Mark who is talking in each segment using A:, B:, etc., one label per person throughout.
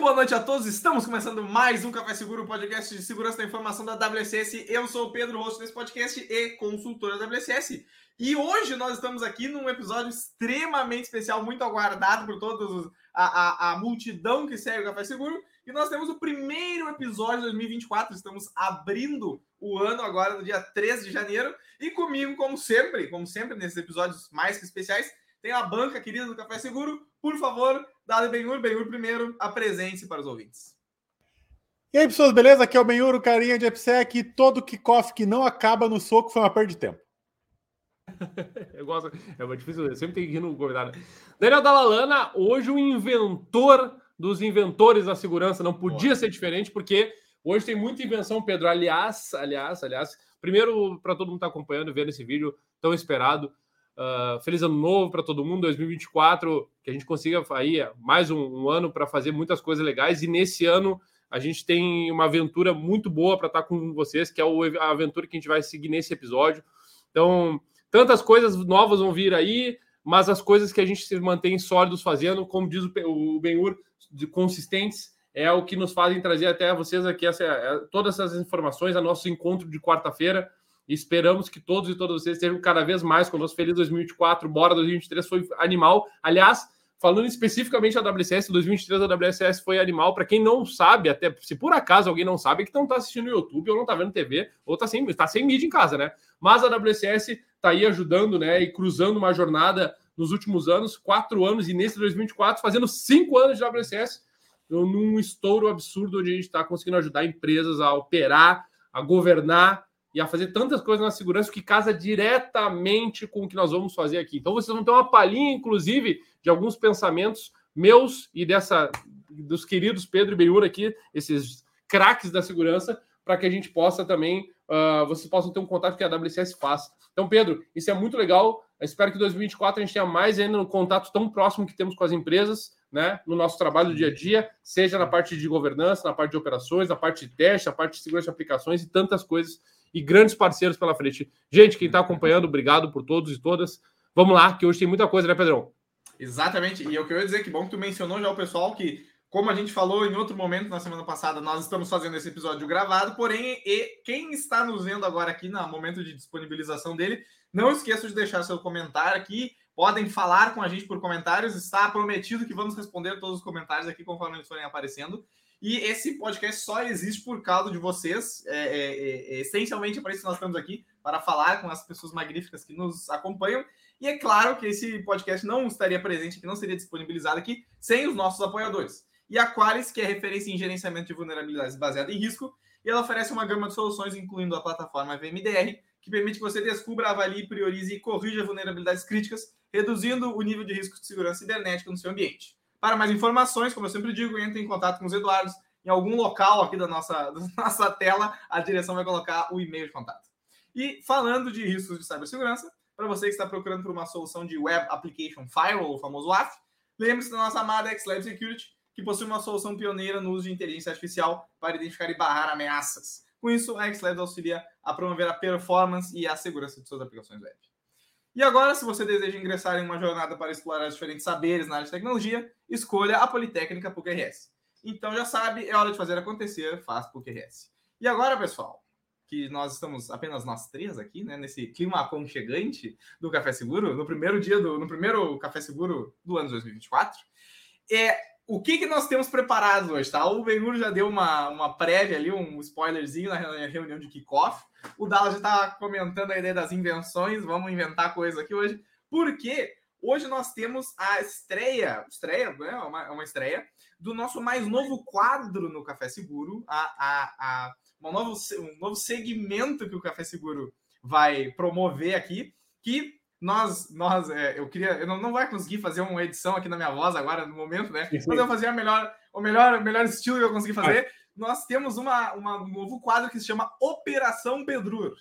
A: Muito boa noite a todos. Estamos começando mais um Café Seguro, podcast de segurança da informação da WSS. Eu sou o Pedro, host desse podcast e consultor da WSS. E hoje nós estamos aqui num episódio extremamente especial, muito aguardado por todos a, a, a multidão que segue o Café Seguro. E nós temos o primeiro episódio de 2024. Estamos abrindo o ano agora no dia 13 de janeiro. E comigo, como sempre, como sempre nesses episódios mais que especiais, tem a banca querida do Café Seguro. Por favor, Dado Benhur, Benhur primeiro, apresente-se para os ouvintes.
B: E aí, pessoas, beleza? Aqui é o Benhur, o carinha de EPSEC. Todo kickoff que não acaba no soco foi uma perda de tempo.
C: eu gosto, é muito difícil, eu sempre tenho que ir no convidado. Daniel Dalalana, hoje o inventor dos inventores da segurança, não podia Boa. ser diferente, porque hoje tem muita invenção, Pedro. Aliás, aliás, aliás, primeiro, para todo mundo que está acompanhando, vendo esse vídeo tão esperado, Uh, feliz ano novo para todo mundo, 2024, que a gente consiga aí mais um, um ano para fazer muitas coisas legais. E nesse ano a gente tem uma aventura muito boa para estar tá com vocês, que é a aventura que a gente vai seguir nesse episódio. Então, tantas coisas novas vão vir aí, mas as coisas que a gente se mantém sólidos fazendo, como diz o Benhur, de consistentes, é o que nos fazem trazer até vocês aqui essa, é, todas essas informações, a nosso encontro de quarta-feira. Esperamos que todos e todas vocês estejam cada vez mais conosco. Feliz 2024, bora 2023 foi animal. Aliás, falando especificamente da WCS, 2023 da WCS foi animal. Para quem não sabe, até se por acaso alguém não sabe, é que não está assistindo no YouTube ou não está vendo TV, ou está sem, tá sem mídia em casa, né? Mas a WCS está aí ajudando, né? E cruzando uma jornada nos últimos anos, quatro anos, e nesse 2024, fazendo cinco anos de WCS, num estouro absurdo onde a gente está conseguindo ajudar empresas a operar, a governar e a fazer tantas coisas na segurança que casa diretamente com o que nós vamos fazer aqui. Então vocês vão ter uma palhinha, inclusive, de alguns pensamentos meus e dessa dos queridos Pedro e Benhur aqui, esses craques da segurança, para que a gente possa também, uh, vocês possam ter um contato que a WCS faz. Então, Pedro, isso é muito legal. Eu espero que em 2024 a gente tenha mais ainda um contato tão próximo que temos com as empresas, né, no nosso trabalho do dia a dia, seja na parte de governança, na parte de operações, na parte de teste, na parte de segurança de aplicações e tantas coisas e grandes parceiros pela frente. Gente, quem está acompanhando, obrigado por todos e todas. Vamos lá, que hoje tem muita coisa, né, Pedrão?
A: Exatamente. E eu queria dizer que bom que tu mencionou já o pessoal que, como a gente falou em outro momento na semana passada, nós estamos fazendo esse episódio gravado, porém, e quem está nos vendo agora aqui no momento de disponibilização dele, não esqueça de deixar seu comentário aqui. Podem falar com a gente por comentários. Está prometido que vamos responder todos os comentários aqui conforme eles forem aparecendo. E esse podcast só existe por causa de vocês. É, é, é, é essencialmente é para isso que nós estamos aqui, para falar com as pessoas magníficas que nos acompanham. E é claro que esse podcast não estaria presente aqui, não seria disponibilizado aqui sem os nossos apoiadores. E a Qualis, que é referência em gerenciamento de vulnerabilidades baseada em risco, e ela oferece uma gama de soluções, incluindo a plataforma VMDR, que permite que você descubra, avalie, priorize e corrija vulnerabilidades críticas, reduzindo o nível de risco de segurança cibernética no seu ambiente. Para mais informações, como eu sempre digo, entre em contato com os Eduardos. Em algum local aqui da nossa, da nossa tela, a direção vai colocar o e-mail de contato. E falando de riscos de cibersegurança, para você que está procurando por uma solução de Web Application Firewall, o famoso WAF, lembre-se da nossa amada XLab Security, que possui uma solução pioneira no uso de inteligência artificial para identificar e barrar ameaças. Com isso, a XLabs auxilia a promover a performance e a segurança de suas aplicações web. E agora, se você deseja ingressar em uma jornada para explorar os diferentes saberes na área de tecnologia, escolha a Politécnica PUC-RS. Então já sabe, é hora de fazer acontecer, faz PUC-RS. E agora, pessoal, que nós estamos apenas nós três aqui, né, nesse clima aconchegante do Café Seguro, no primeiro dia do, no primeiro Café Seguro do ano 2024, é o que, que nós temos preparado hoje, tá? O Benhur já deu uma, uma prévia ali, um spoilerzinho na reunião de kickoff. O Dallas já está comentando a ideia das invenções, vamos inventar coisa aqui hoje, porque hoje nós temos a estreia, estreia, né? Uma, uma estreia do nosso mais novo quadro no Café Seguro, a, a, a um, novo, um novo segmento que o Café Seguro vai promover aqui, que nós, nós é, eu queria, eu não, não vai conseguir fazer uma edição aqui na minha voz agora no momento, né? Mas eu fazer a melhor, o melhor, o melhor estilo que eu consegui fazer. Nós temos uma, uma, um novo quadro que se chama Operação Pedrur,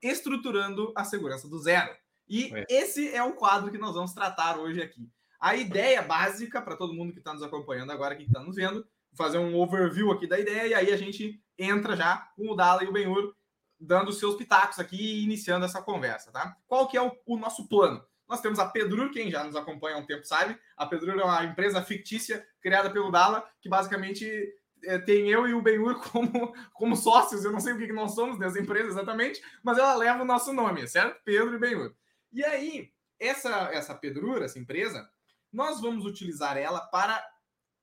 A: estruturando a segurança do zero. E é. esse é o quadro que nós vamos tratar hoje aqui. A ideia básica para todo mundo que está nos acompanhando agora, que está nos vendo, fazer um overview aqui da ideia e aí a gente entra já com o Dala e o Benhur dando seus pitacos aqui e iniciando essa conversa, tá? Qual que é o, o nosso plano? Nós temos a Pedrur, quem já nos acompanha há um tempo sabe. A Pedrur é uma empresa fictícia criada pelo Dala, que basicamente é, tem eu e o Benhur como, como sócios. Eu não sei o que, que nós somos dessa empresa exatamente, mas ela leva o nosso nome, certo? Pedro e Benhur. E aí, essa, essa Pedrur, essa empresa, nós vamos utilizar ela para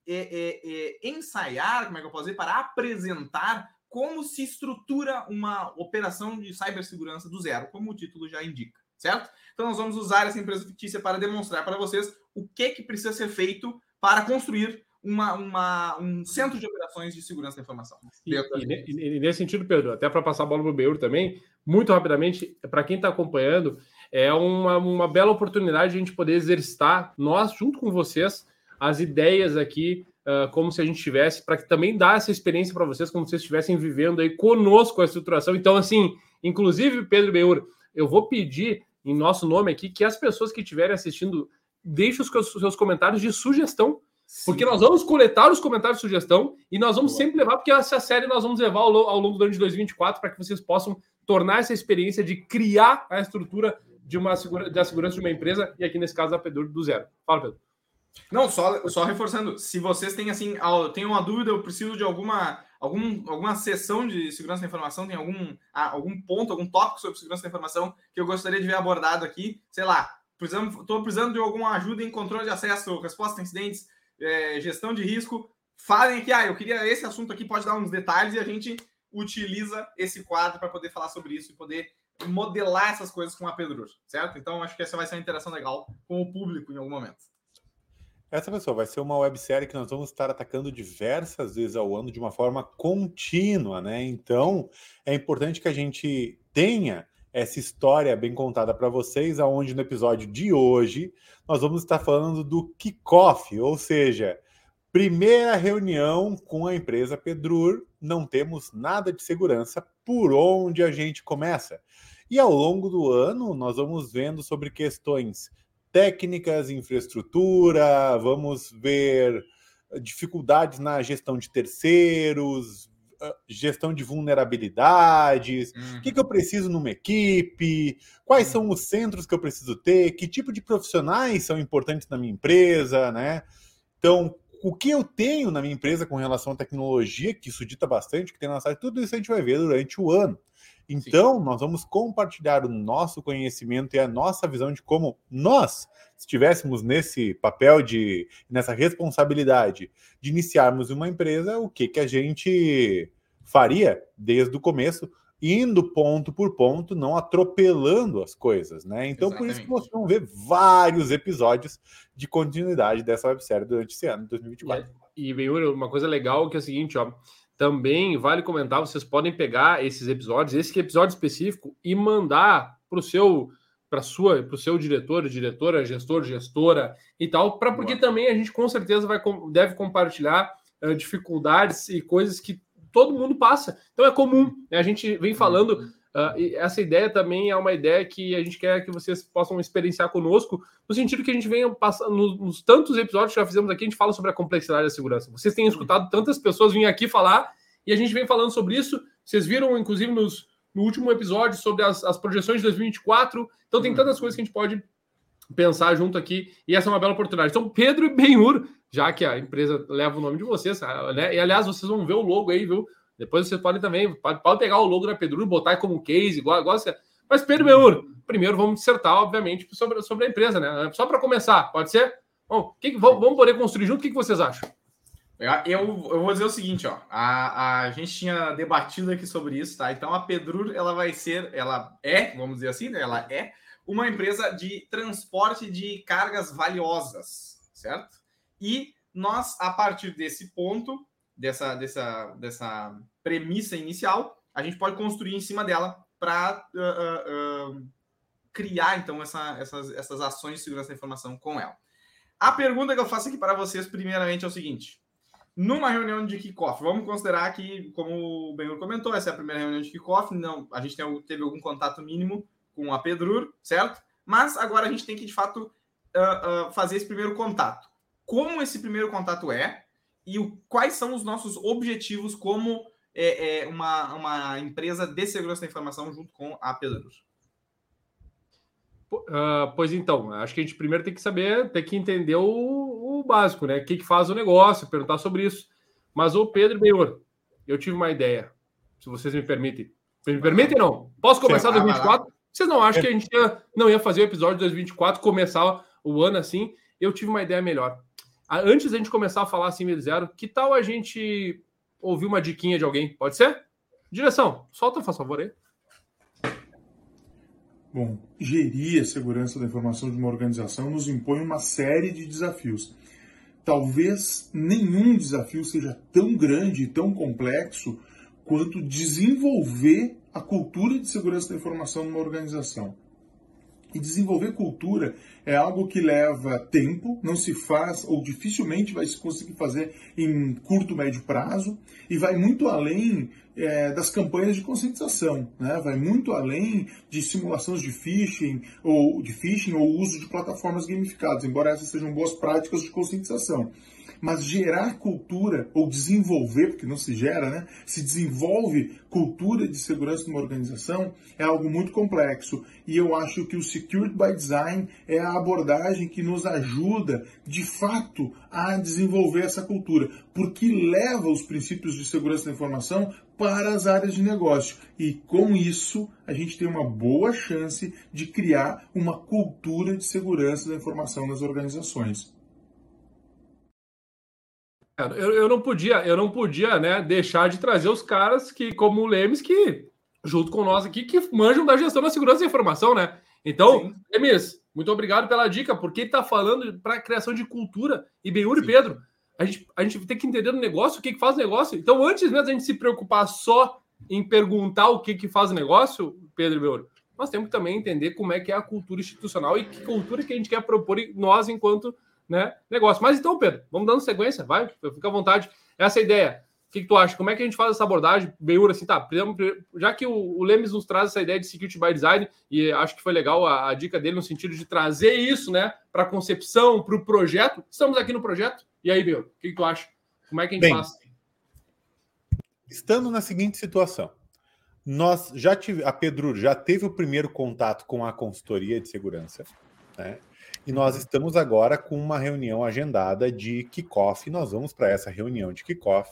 A: é, é, é, ensaiar, como é que eu posso dizer, para apresentar como se estrutura uma operação de cibersegurança do zero, como o título já indica, certo? Então nós vamos usar essa empresa fictícia para demonstrar para vocês o que, que precisa ser feito para construir uma, uma, um centro de operações de segurança da informação.
C: E, e, e nesse sentido, Pedro, até para passar a bola para o Beur também, muito rapidamente, para quem está acompanhando, é uma, uma bela oportunidade de a gente poder exercitar, nós, junto com vocês, as ideias aqui, uh, como se a gente tivesse, para que também dar essa experiência para vocês, como se vocês estivessem vivendo aí conosco a estruturação. Então, assim, inclusive, Pedro Beur, eu vou pedir em nosso nome aqui que as pessoas que estiverem assistindo deixem os seus comentários de sugestão porque nós vamos coletar os comentários de sugestão e nós vamos Boa. sempre levar, porque essa série nós vamos levar ao, ao longo do ano de 2024 para que vocês possam tornar essa experiência de criar a estrutura de uma segura, da segurança de uma empresa e aqui nesse caso da Pedro do zero. Fala, Pedro.
A: Não, só, só reforçando, se vocês têm assim, tem uma dúvida, eu preciso de alguma algum, alguma sessão de segurança da informação, tem algum, algum ponto, algum tópico sobre segurança da informação que eu gostaria de ver abordado aqui, sei lá, estou precisando de alguma ajuda em controle de acesso, resposta a incidentes, é, gestão de risco, falem que ah, eu queria esse assunto aqui, pode dar uns detalhes e a gente utiliza esse quadro para poder falar sobre isso e poder modelar essas coisas com a Pedro, certo? Então acho que essa vai ser uma interação legal com o público em algum momento.
B: Essa pessoa vai ser uma websérie que nós vamos estar atacando diversas vezes ao ano de uma forma contínua, né? Então é importante que a gente tenha essa história bem contada para vocês, aonde no episódio de hoje nós vamos estar falando do kickoff, ou seja, primeira reunião com a empresa Pedrur, não temos nada de segurança, por onde a gente começa? E ao longo do ano nós vamos vendo sobre questões técnicas, infraestrutura, vamos ver dificuldades na gestão de terceiros, gestão de vulnerabilidades, uhum. o que, que eu preciso numa equipe, quais uhum. são os centros que eu preciso ter, que tipo de profissionais são importantes na minha empresa, né? Então, o que eu tenho na minha empresa com relação à tecnologia, que isso dita bastante, que tem na site, tudo isso a gente vai ver durante o ano. Então, Sim. nós vamos compartilhar o nosso conhecimento e a nossa visão de como nós estivéssemos nesse papel de nessa responsabilidade de iniciarmos uma empresa, o que que a gente faria desde o começo, indo ponto por ponto, não atropelando as coisas, né? Então, Exatamente. por isso que vocês vão ver vários episódios de continuidade dessa websérie durante esse ano, 2024.
C: E, e uma coisa legal que é o seguinte, ó, também vale comentar, vocês podem pegar esses episódios, esse episódio específico, e mandar para o seu para sua para o seu diretor, diretora, gestor, gestora e tal, para porque Boa. também a gente com certeza vai deve compartilhar uh, dificuldades e coisas que todo mundo passa. Então é comum. Né? A gente vem falando uhum. Uh, essa ideia também é uma ideia que a gente quer que vocês possam experienciar conosco, no sentido que a gente venha passando nos, nos, tantos episódios que já fizemos aqui, a gente fala sobre a complexidade da segurança. Vocês têm escutado tantas pessoas virem aqui falar e a gente vem falando sobre isso. Vocês viram, inclusive, nos, no último episódio sobre as, as projeções de 2024. Então, tem tantas coisas que a gente pode pensar junto aqui e essa é uma bela oportunidade. Então, Pedro e Benhur, já que a empresa leva o nome de vocês, né? E aliás, vocês vão ver o logo aí, viu? Depois vocês podem também, pode, pode pegar o logo da Pedro e botar como case, igual, igual você. Mas, Pedro Beur, primeiro vamos dissertar, obviamente, sobre, sobre a empresa, né? Só para começar, pode ser? Bom, que, vamos poder construir junto, o que, que vocês acham?
A: Eu, eu vou dizer o seguinte, ó. A, a gente tinha debatido aqui sobre isso, tá? Então a Pedrur, ela vai ser, ela é, vamos dizer assim, né? Ela é uma empresa de transporte de cargas valiosas, certo? E nós, a partir desse ponto, dessa, dessa, dessa premissa inicial, a gente pode construir em cima dela para uh, uh, uh, criar, então, essa, essas, essas ações de segurança da informação com ela. A pergunta que eu faço aqui para vocês, primeiramente, é o seguinte. Numa reunião de kickoff, vamos considerar que, como o Benhur comentou, essa é a primeira reunião de kickoff, não, a gente tem, teve algum contato mínimo com a Pedrur, certo? Mas agora a gente tem que, de fato, fazer esse primeiro contato. Como esse primeiro contato é, e o, quais são os nossos objetivos como é, é, uma, uma empresa de segurança da informação junto com a Pedrus?
C: Uh, pois então, acho que a gente primeiro tem que saber, tem que entender o, o básico, né? O que, que faz o negócio, perguntar sobre isso. Mas o Pedro Benhor, eu tive uma ideia, se vocês me permitem. Me permitem não? Posso começar 2024? Vocês não acham que a gente ia, não ia fazer o episódio de 2024, começar o ano assim? Eu tive uma ideia melhor. Antes da gente começar a falar assim, zero, que tal a gente ouvir uma diquinha de alguém? Pode ser? Direção, solta, faz favor aí.
D: Bom, gerir a segurança da informação de uma organização nos impõe uma série de desafios. Talvez nenhum desafio seja tão grande e tão complexo quanto desenvolver a cultura de segurança da informação numa organização. E desenvolver cultura é algo que leva tempo, não se faz ou dificilmente vai se conseguir fazer em curto, médio prazo e vai muito além é, das campanhas de conscientização, né? vai muito além de simulações de phishing ou de phishing ou uso de plataformas gamificadas, embora essas sejam boas práticas de conscientização mas gerar cultura ou desenvolver, porque não se gera, né? Se desenvolve cultura de segurança numa organização é algo muito complexo. E eu acho que o Security by Design é a abordagem que nos ajuda, de fato, a desenvolver essa cultura, porque leva os princípios de segurança da informação para as áreas de negócio. E com isso, a gente tem uma boa chance de criar uma cultura de segurança da informação nas organizações.
C: Eu, eu, não podia, eu não podia, né, deixar de trazer os caras que, como o Lemes, que junto com nós aqui, que manjam da gestão da segurança da informação, né? Então, Sim. Lemes, muito obrigado pela dica, porque está falando para a criação de cultura. E Benhur e Pedro, a gente, a gente tem que entender o negócio, o que, que faz o negócio. Então, antes mesmo a gente se preocupar só em perguntar o que, que faz o negócio, Pedro e Benhur, nós temos que também entender como é que é a cultura institucional e que cultura que a gente quer propor nós enquanto né, negócio. Mas então, Pedro, vamos dando sequência, vai, fica à vontade. Essa é a ideia. O que, que, tu acha? Como é que a gente faz essa abordagem? Beiura, assim, tá? Já que o, o Lemes nos traz essa ideia de security by design, e acho que foi legal a, a dica dele no sentido de trazer isso, né, para a concepção, para o projeto. Estamos aqui no projeto. E aí, Beiura, o que, que, tu acha? Como é que a gente Bem, faz?
B: Estando na seguinte situação, nós já tive, a Pedro já teve o primeiro contato com a consultoria de segurança, né? E nós estamos agora com uma reunião agendada de kickoff. Nós vamos para essa reunião de kickoff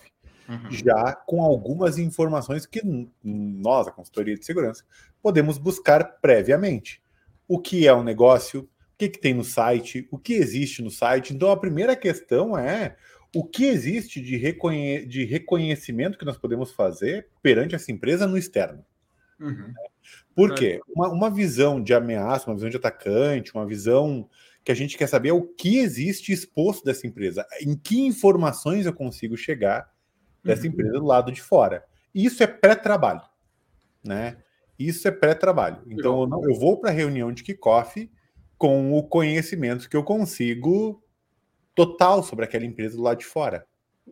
B: uhum. já com algumas informações que nós, a consultoria de segurança, podemos buscar previamente. O que é um negócio, o que, que tem no site, o que existe no site. Então, a primeira questão é o que existe de, reconhe de reconhecimento que nós podemos fazer perante essa empresa no externo. Uhum. Por quê? Uma, uma visão de ameaça, uma visão de atacante, uma visão que a gente quer saber é o que existe exposto dessa empresa, em que informações eu consigo chegar dessa uhum. empresa do lado de fora. Isso é pré-trabalho, né? Isso é pré-trabalho. Então eu, não, eu vou para a reunião de kickoff com o conhecimento que eu consigo total sobre aquela empresa do lado de fora.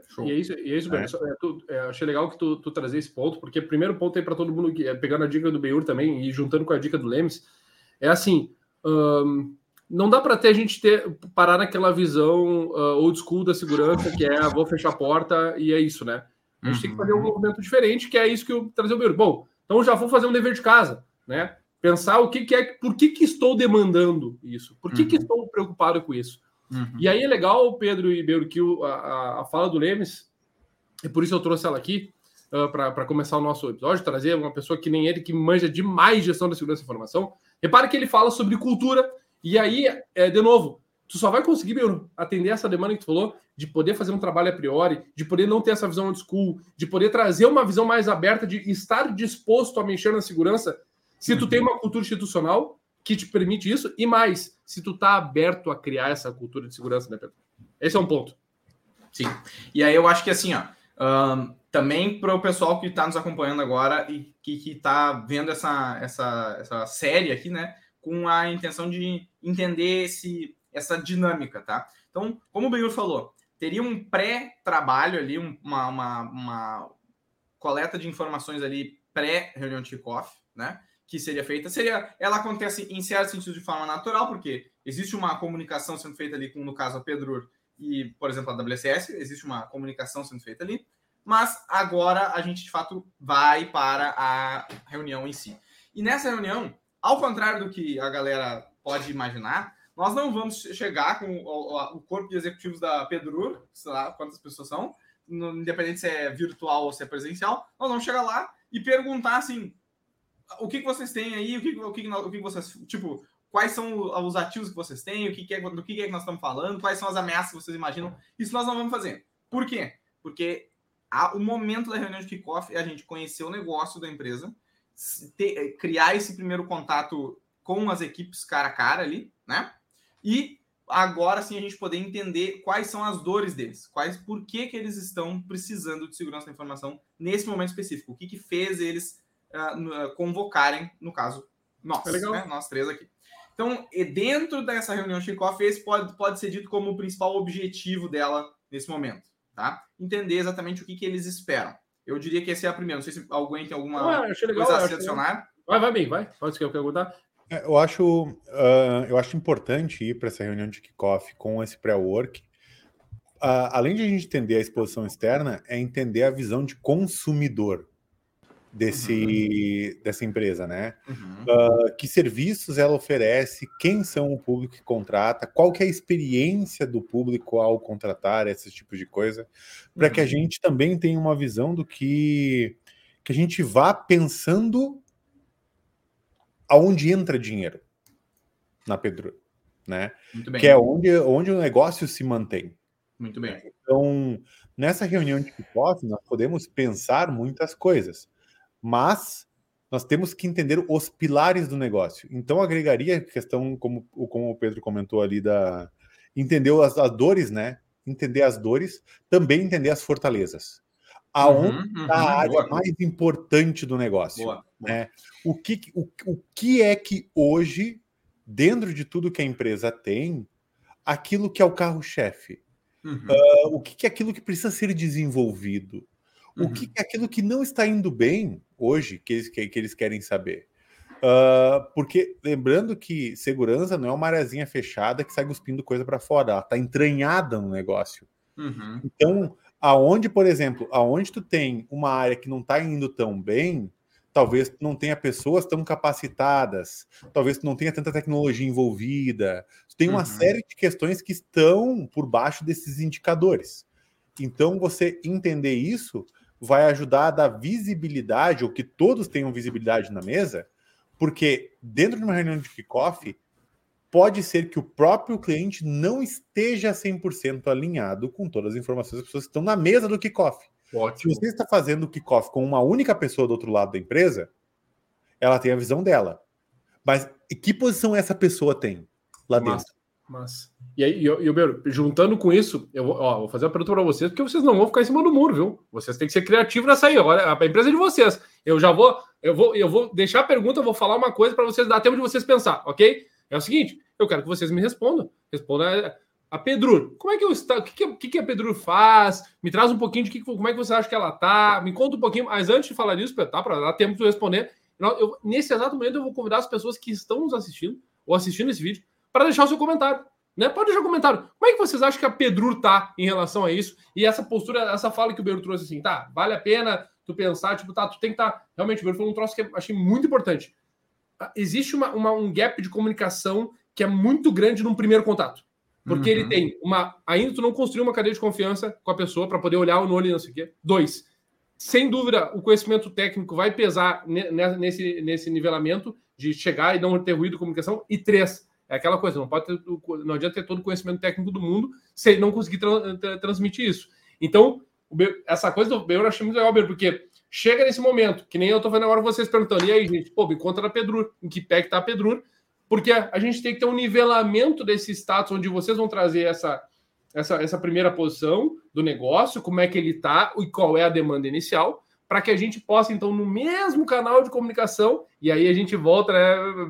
C: Show. E é isso, e é isso é. é, tu, é, achei legal que tu, tu trazer esse ponto, porque primeiro ponto aí para todo mundo, é, pegando a dica do Beur também e juntando com a dica do Lemes, é assim: não dá para ter a gente ter, parar naquela visão uh, old school da segurança, que é ah, vou fechar a porta e é isso, né? A gente uhum. tem que fazer um uhum. movimento diferente, que é isso que eu trazer o Beur. Bom, então já vou fazer um dever de casa, né? Pensar o que, que é, por que, que estou demandando isso? Por que, uhum. que estou preocupado com isso? Uhum. E aí é legal, Pedro e o, a, a fala do Lemes, e por isso eu trouxe ela aqui, uh, ah, para começar o nosso episódio, trazer uma pessoa que nem ele, que manja demais gestão da segurança da informação. Repare que ele fala sobre cultura, e aí, é, de novo, tu só vai conseguir, Beuro, atender essa demanda que tu falou, de poder fazer um trabalho a priori, de poder não ter essa visão old school, de poder trazer uma visão mais aberta, de estar disposto a mexer na segurança, se tu uhum. tem uma cultura institucional que te permite isso, e mais, se tu tá aberto a criar essa cultura de segurança, né, Pedro? Esse é um ponto.
A: Sim. E aí eu acho que assim, ó, um, também para o pessoal que está nos acompanhando agora e que está vendo essa, essa, essa série aqui, né, com a intenção de entender esse, essa dinâmica, tá? Então, como o Benhur falou, teria um pré-trabalho ali, uma, uma, uma coleta de informações ali pré-reunião de kickoff, né? Que seria feita seria ela acontece em certo sentido de forma natural, porque existe uma comunicação sendo feita ali com, no caso, a Pedro e, por exemplo, a WCS, existe uma comunicação sendo feita ali, mas agora a gente de fato vai para a reunião em si. E nessa reunião, ao contrário do que a galera pode imaginar, nós não vamos chegar com o, corpo de executivos da Pedrur, sei lá quantas pessoas são, independente se é virtual ou se é presencial, nós vamos chegar lá e perguntar assim: o que, que vocês têm aí, o que, o que, o que vocês. Tipo, quais são os ativos que vocês têm, o que, que é, do que, é que nós estamos falando, quais são as ameaças que vocês imaginam. Isso nós não vamos fazer. Por quê? Porque a, o momento da reunião de kickoff é a gente conhecer o negócio da empresa, ter, criar esse primeiro contato com as equipes cara a cara ali, né? E agora sim a gente poder entender quais são as dores deles, quais por que, que eles estão precisando de segurança da informação nesse momento específico, o que, que fez eles uh, convocarem, no caso, nós, é né? nós três aqui. Então, dentro dessa reunião de kickoff, esse pode, pode ser dito como o principal objetivo dela nesse momento, tá? Entender exatamente o que, que eles esperam. Eu diria que esse é a primeira. Não sei se alguém tem alguma
C: ah, legal,
A: coisa a se adicionar.
C: Vai, vai bem, vai. Pode ser que eu perguntar.
B: É, eu acho, uh, eu acho importante ir para essa reunião de kickoff com esse pré-work. Uh, além de a gente entender a exposição externa, é entender a visão de consumidor desse, uhum. dessa empresa, né? Uhum. Uh, que serviços ela oferece, quem são o público que contrata, qual que é a experiência do público ao contratar esse tipo de coisa, para uhum. que a uhum. gente também tenha uma visão do que, que a gente vá pensando aonde entra dinheiro na Pedro, né? Que é onde, onde o negócio se mantém.
A: Muito bem.
B: Então, nessa reunião de kickoff, nós podemos pensar muitas coisas, mas nós temos que entender os pilares do negócio. Então, agregaria a questão, como, como o Pedro comentou ali, da entender as, as dores, né? Entender as dores, também entender as fortalezas aonde uhum, uhum, a área boa. mais importante do negócio. Boa, boa. Né? O, que, o, o que é que hoje, dentro de tudo que a empresa tem, aquilo que é o carro-chefe? Uhum. Uh, o que, que é aquilo que precisa ser desenvolvido? O que, uhum. é aquilo que não está indo bem hoje que eles, que, que eles querem saber? Uh, porque lembrando que segurança não é uma areazinha fechada que sai cuspindo coisa para fora, ela está entranhada no negócio. Uhum. Então, Aonde, por exemplo, aonde tu tem uma área que não está indo tão bem, talvez não tenha pessoas tão capacitadas, talvez não tenha tanta tecnologia envolvida. Tem uma uhum. série de questões que estão por baixo desses indicadores. Então, você entender isso vai ajudar a dar visibilidade, ou que todos tenham visibilidade na mesa, porque dentro de uma reunião de kickoff, pode ser que o próprio cliente não esteja 100% alinhado com todas as informações das pessoas que estão na mesa do kickoff. Se você está fazendo o kickoff com uma única pessoa do outro lado da empresa, ela tem a visão dela. Mas que posição essa pessoa tem lá
C: Massa. Mas e aí, eu, eu, juntando com isso, eu vou, ó, vou fazer uma pergunta para vocês, porque vocês não vão ficar em cima do muro, viu? Vocês têm que ser criativos nessa aí. Agora, a empresa é de vocês. Eu já vou, eu vou, eu vou deixar a pergunta, eu vou falar uma coisa para vocês dar tempo de vocês pensar, ok? É o seguinte: eu quero que vocês me respondam. Responda a Pedro. Como é que eu está? O que, que, que a Pedro faz? Me traz um pouquinho de que, como é que você acha que ela tá. Me conta um pouquinho. Mas antes de falar disso, tá? Para dar tempo de responder. Eu, nesse exato momento, eu vou convidar as pessoas que estão nos assistindo ou assistindo esse vídeo para deixar o seu comentário. Né? Pode deixar um comentário. Como é que vocês acham que a Pedro tá em relação a isso? E essa postura, essa fala que o Pedro trouxe assim, tá? Vale a pena tu pensar, tipo, tá, tu tem que estar. Tá... Realmente, o Pedro falou um troço que eu achei muito importante. Existe uma, uma, um gap de comunicação que é muito grande num primeiro contato. Porque uhum. ele tem uma. Ainda tu não construiu uma cadeia de confiança com a pessoa para poder olhar no olho e não sei o quê. Dois, sem dúvida, o conhecimento técnico vai pesar nesse, nesse nivelamento de chegar e não ter ruído de comunicação. E três, é aquela coisa, não pode ter, não adianta ter todo o conhecimento técnico do mundo se ele não conseguir tra tra transmitir isso. Então, essa coisa do eu achei muito legal, porque chega nesse momento, que nem eu tô vendo agora vocês perguntando, e aí, gente, pô, me conta da Pedrur, em que pé que tá a Pedrur, porque a gente tem que ter um nivelamento desse status onde vocês vão trazer essa, essa, essa primeira posição do negócio, como é que ele está e qual é a demanda inicial, para que a gente possa, então, no mesmo canal de comunicação, e aí a gente volta, né, ah,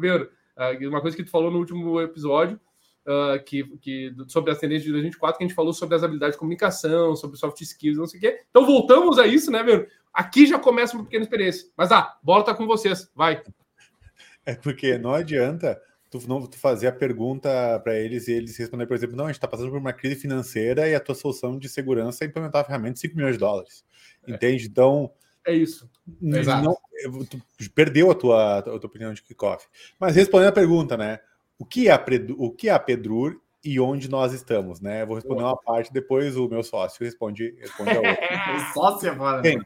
C: uma coisa que tu falou no último episódio, uh, que, que, sobre as tendências de 2024, que a gente falou sobre as habilidades de comunicação, sobre soft skills, não sei o quê. Então, voltamos a isso, né, meu? Aqui já começa uma pequena experiência. Mas, ah, bola tá com vocês, vai.
B: É porque não adianta tu, não, tu fazer a pergunta para eles e eles responder, por exemplo, não, a gente está passando por uma crise financeira e a tua solução de segurança é implementar a ferramenta de 5 milhões de dólares. É. Entende? Então.
C: É isso.
B: Não, tu perdeu a tua, a tua opinião de kickoff. Mas respondendo a pergunta, né? o que é a, o que é a Pedrur e onde nós estamos, né? vou responder uma parte, depois o meu sócio responde, responde a outra.
A: sócio é Bem,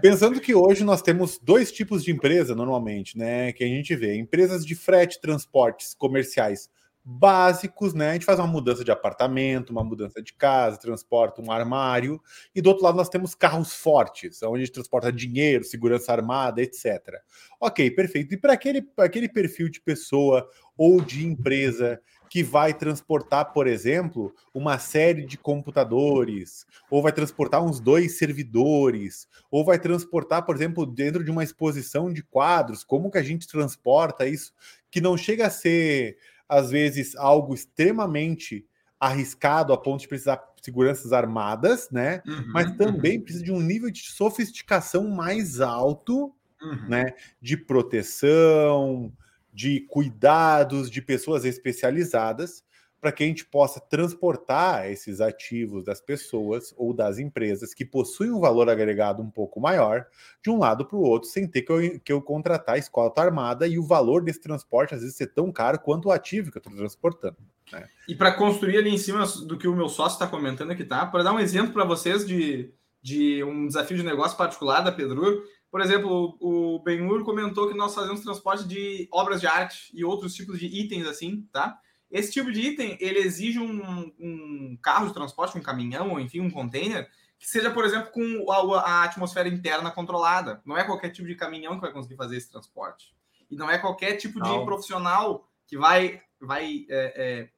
B: pensando que hoje nós temos dois tipos de empresa, normalmente, né? Que a gente vê, empresas de frete, transportes comerciais básicos, né? A gente faz uma mudança de apartamento, uma mudança de casa, transporta um armário, e do outro lado nós temos carros fortes, onde a gente transporta dinheiro, segurança armada, etc. Ok, perfeito. E para aquele, aquele perfil de pessoa ou de empresa que vai transportar, por exemplo, uma série de computadores, ou vai transportar uns dois servidores, ou vai transportar, por exemplo, dentro de uma exposição de quadros, como que a gente transporta isso, que não chega a ser às vezes, algo extremamente arriscado a ponto de precisar de seguranças armadas, né? Uhum, Mas também uhum. precisa de um nível de sofisticação mais alto, uhum. né? De proteção, de cuidados, de pessoas especializadas para que a gente possa transportar esses ativos das pessoas ou das empresas que possuem um valor agregado um pouco maior de um lado para o outro, sem ter que eu, que eu contratar a escolta armada e o valor desse transporte às vezes ser tão caro quanto o ativo que eu estou transportando. Né?
A: E para construir ali em cima do que o meu sócio está comentando aqui, tá? Para dar um exemplo para vocês de, de um desafio de negócio particular da Pedro, por exemplo, o Benhur comentou que nós fazemos transporte de obras de arte e outros tipos de itens assim, tá? Esse tipo de item, ele exige um, um carro de transporte, um caminhão, ou enfim, um container, que seja, por exemplo, com a, a, atmosfera interna controlada. Não é qualquer tipo de caminhão que vai conseguir fazer esse transporte. E não é qualquer tipo não. de profissional que vai, vai é, é,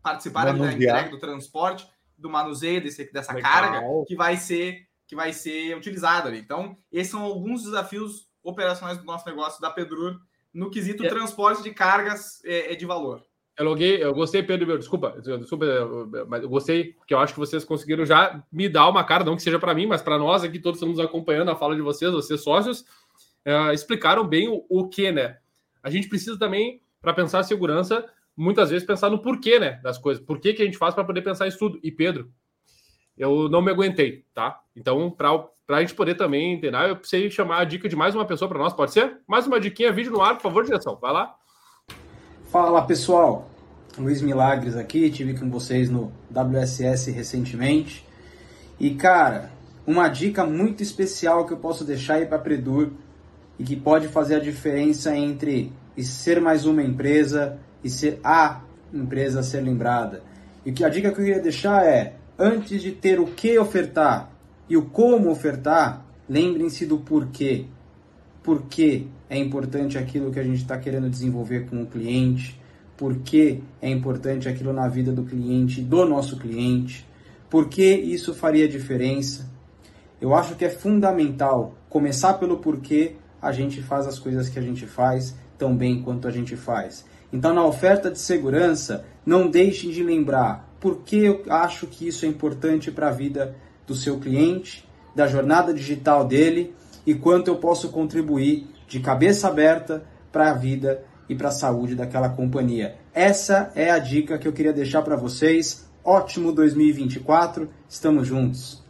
A: participar da entrega do transporte, do manuseio desse, dessa Legal. carga, que vai ser que vai ser utilizado ali. Então, esses são alguns desafios operacionais do nosso negócio da Pedrur no quesito é. transporte de cargas é, é de valor.
C: Eu loguei, eu gostei, Pedro, desculpa, desculpa, mas eu gostei, porque eu acho que vocês conseguiram já me dar uma cara, não que seja para mim, mas para nós aqui, todos estamos acompanhando a fala de vocês, vocês sócios, uh, explicaram bem o, o que, né? A gente precisa também, para pensar segurança, muitas vezes pensar no porquê, né, das coisas. Por que, que a gente faz para poder pensar isso tudo? E Pedro, eu não me aguentei, tá? Então, para a gente poder também entender, eu precisei chamar a dica de mais uma pessoa para nós, pode ser? Mais uma diquinha, vídeo no ar, por favor, direção, vai lá.
E: Fala pessoal, Luiz Milagres aqui, tive com vocês no WSS recentemente. E cara, uma dica muito especial que eu posso deixar aí para Predur e que pode fazer a diferença entre ser mais uma empresa e ser a empresa a ser lembrada. E que a dica que eu queria deixar é, antes de ter o que ofertar e o como ofertar, lembrem-se do porquê. Por é importante aquilo que a gente está querendo desenvolver com o cliente, por que é importante aquilo na vida do cliente, do nosso cliente, por que isso faria diferença. Eu acho que é fundamental começar pelo porquê a gente faz as coisas que a gente faz tão bem quanto a gente faz. Então, na oferta de segurança, não deixem de lembrar por que eu acho que isso é importante para a vida do seu cliente, da jornada digital dele e quanto eu posso contribuir de cabeça aberta para a vida e para a saúde daquela companhia. Essa é a dica que eu queria deixar para vocês. Ótimo 2024, estamos juntos.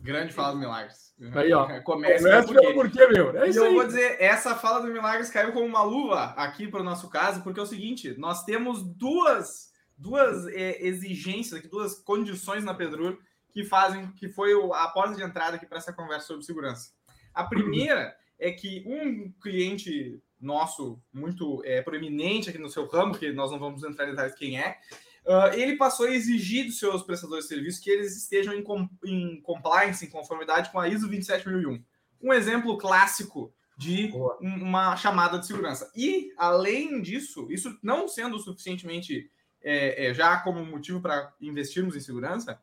A: Grande fala do Milagres.
C: Aí, ó. Começa, Começa pelo porquê, meu. É
A: e eu aí. vou dizer, essa fala do Milagres caiu como uma luva aqui para o nosso caso, porque é o seguinte: nós temos duas, duas é, exigências duas condições na Pedrur que fazem, que foi a porta de entrada aqui para essa conversa sobre segurança. A primeira é que um cliente nosso muito é, proeminente aqui no seu ramo, que nós não vamos entrar em detalhes quem é, uh, ele passou a exigir dos seus prestadores de serviço que eles estejam em, com, em compliance, em conformidade com a ISO 27001. Um exemplo clássico de uma chamada de segurança. E, além disso, isso não sendo suficientemente é, é, já como motivo para investirmos em segurança,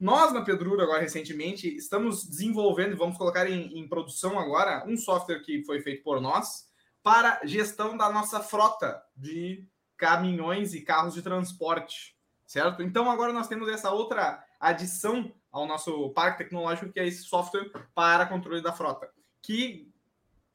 A: nós, na Pedrura, agora recentemente, estamos desenvolvendo, vamos colocar em, em, produção agora, um software que foi feito por nós para gestão da nossa frota de caminhões e carros de transporte, certo? Então, agora nós temos essa outra adição ao nosso parque tecnológico, que é esse software para controle da frota, que,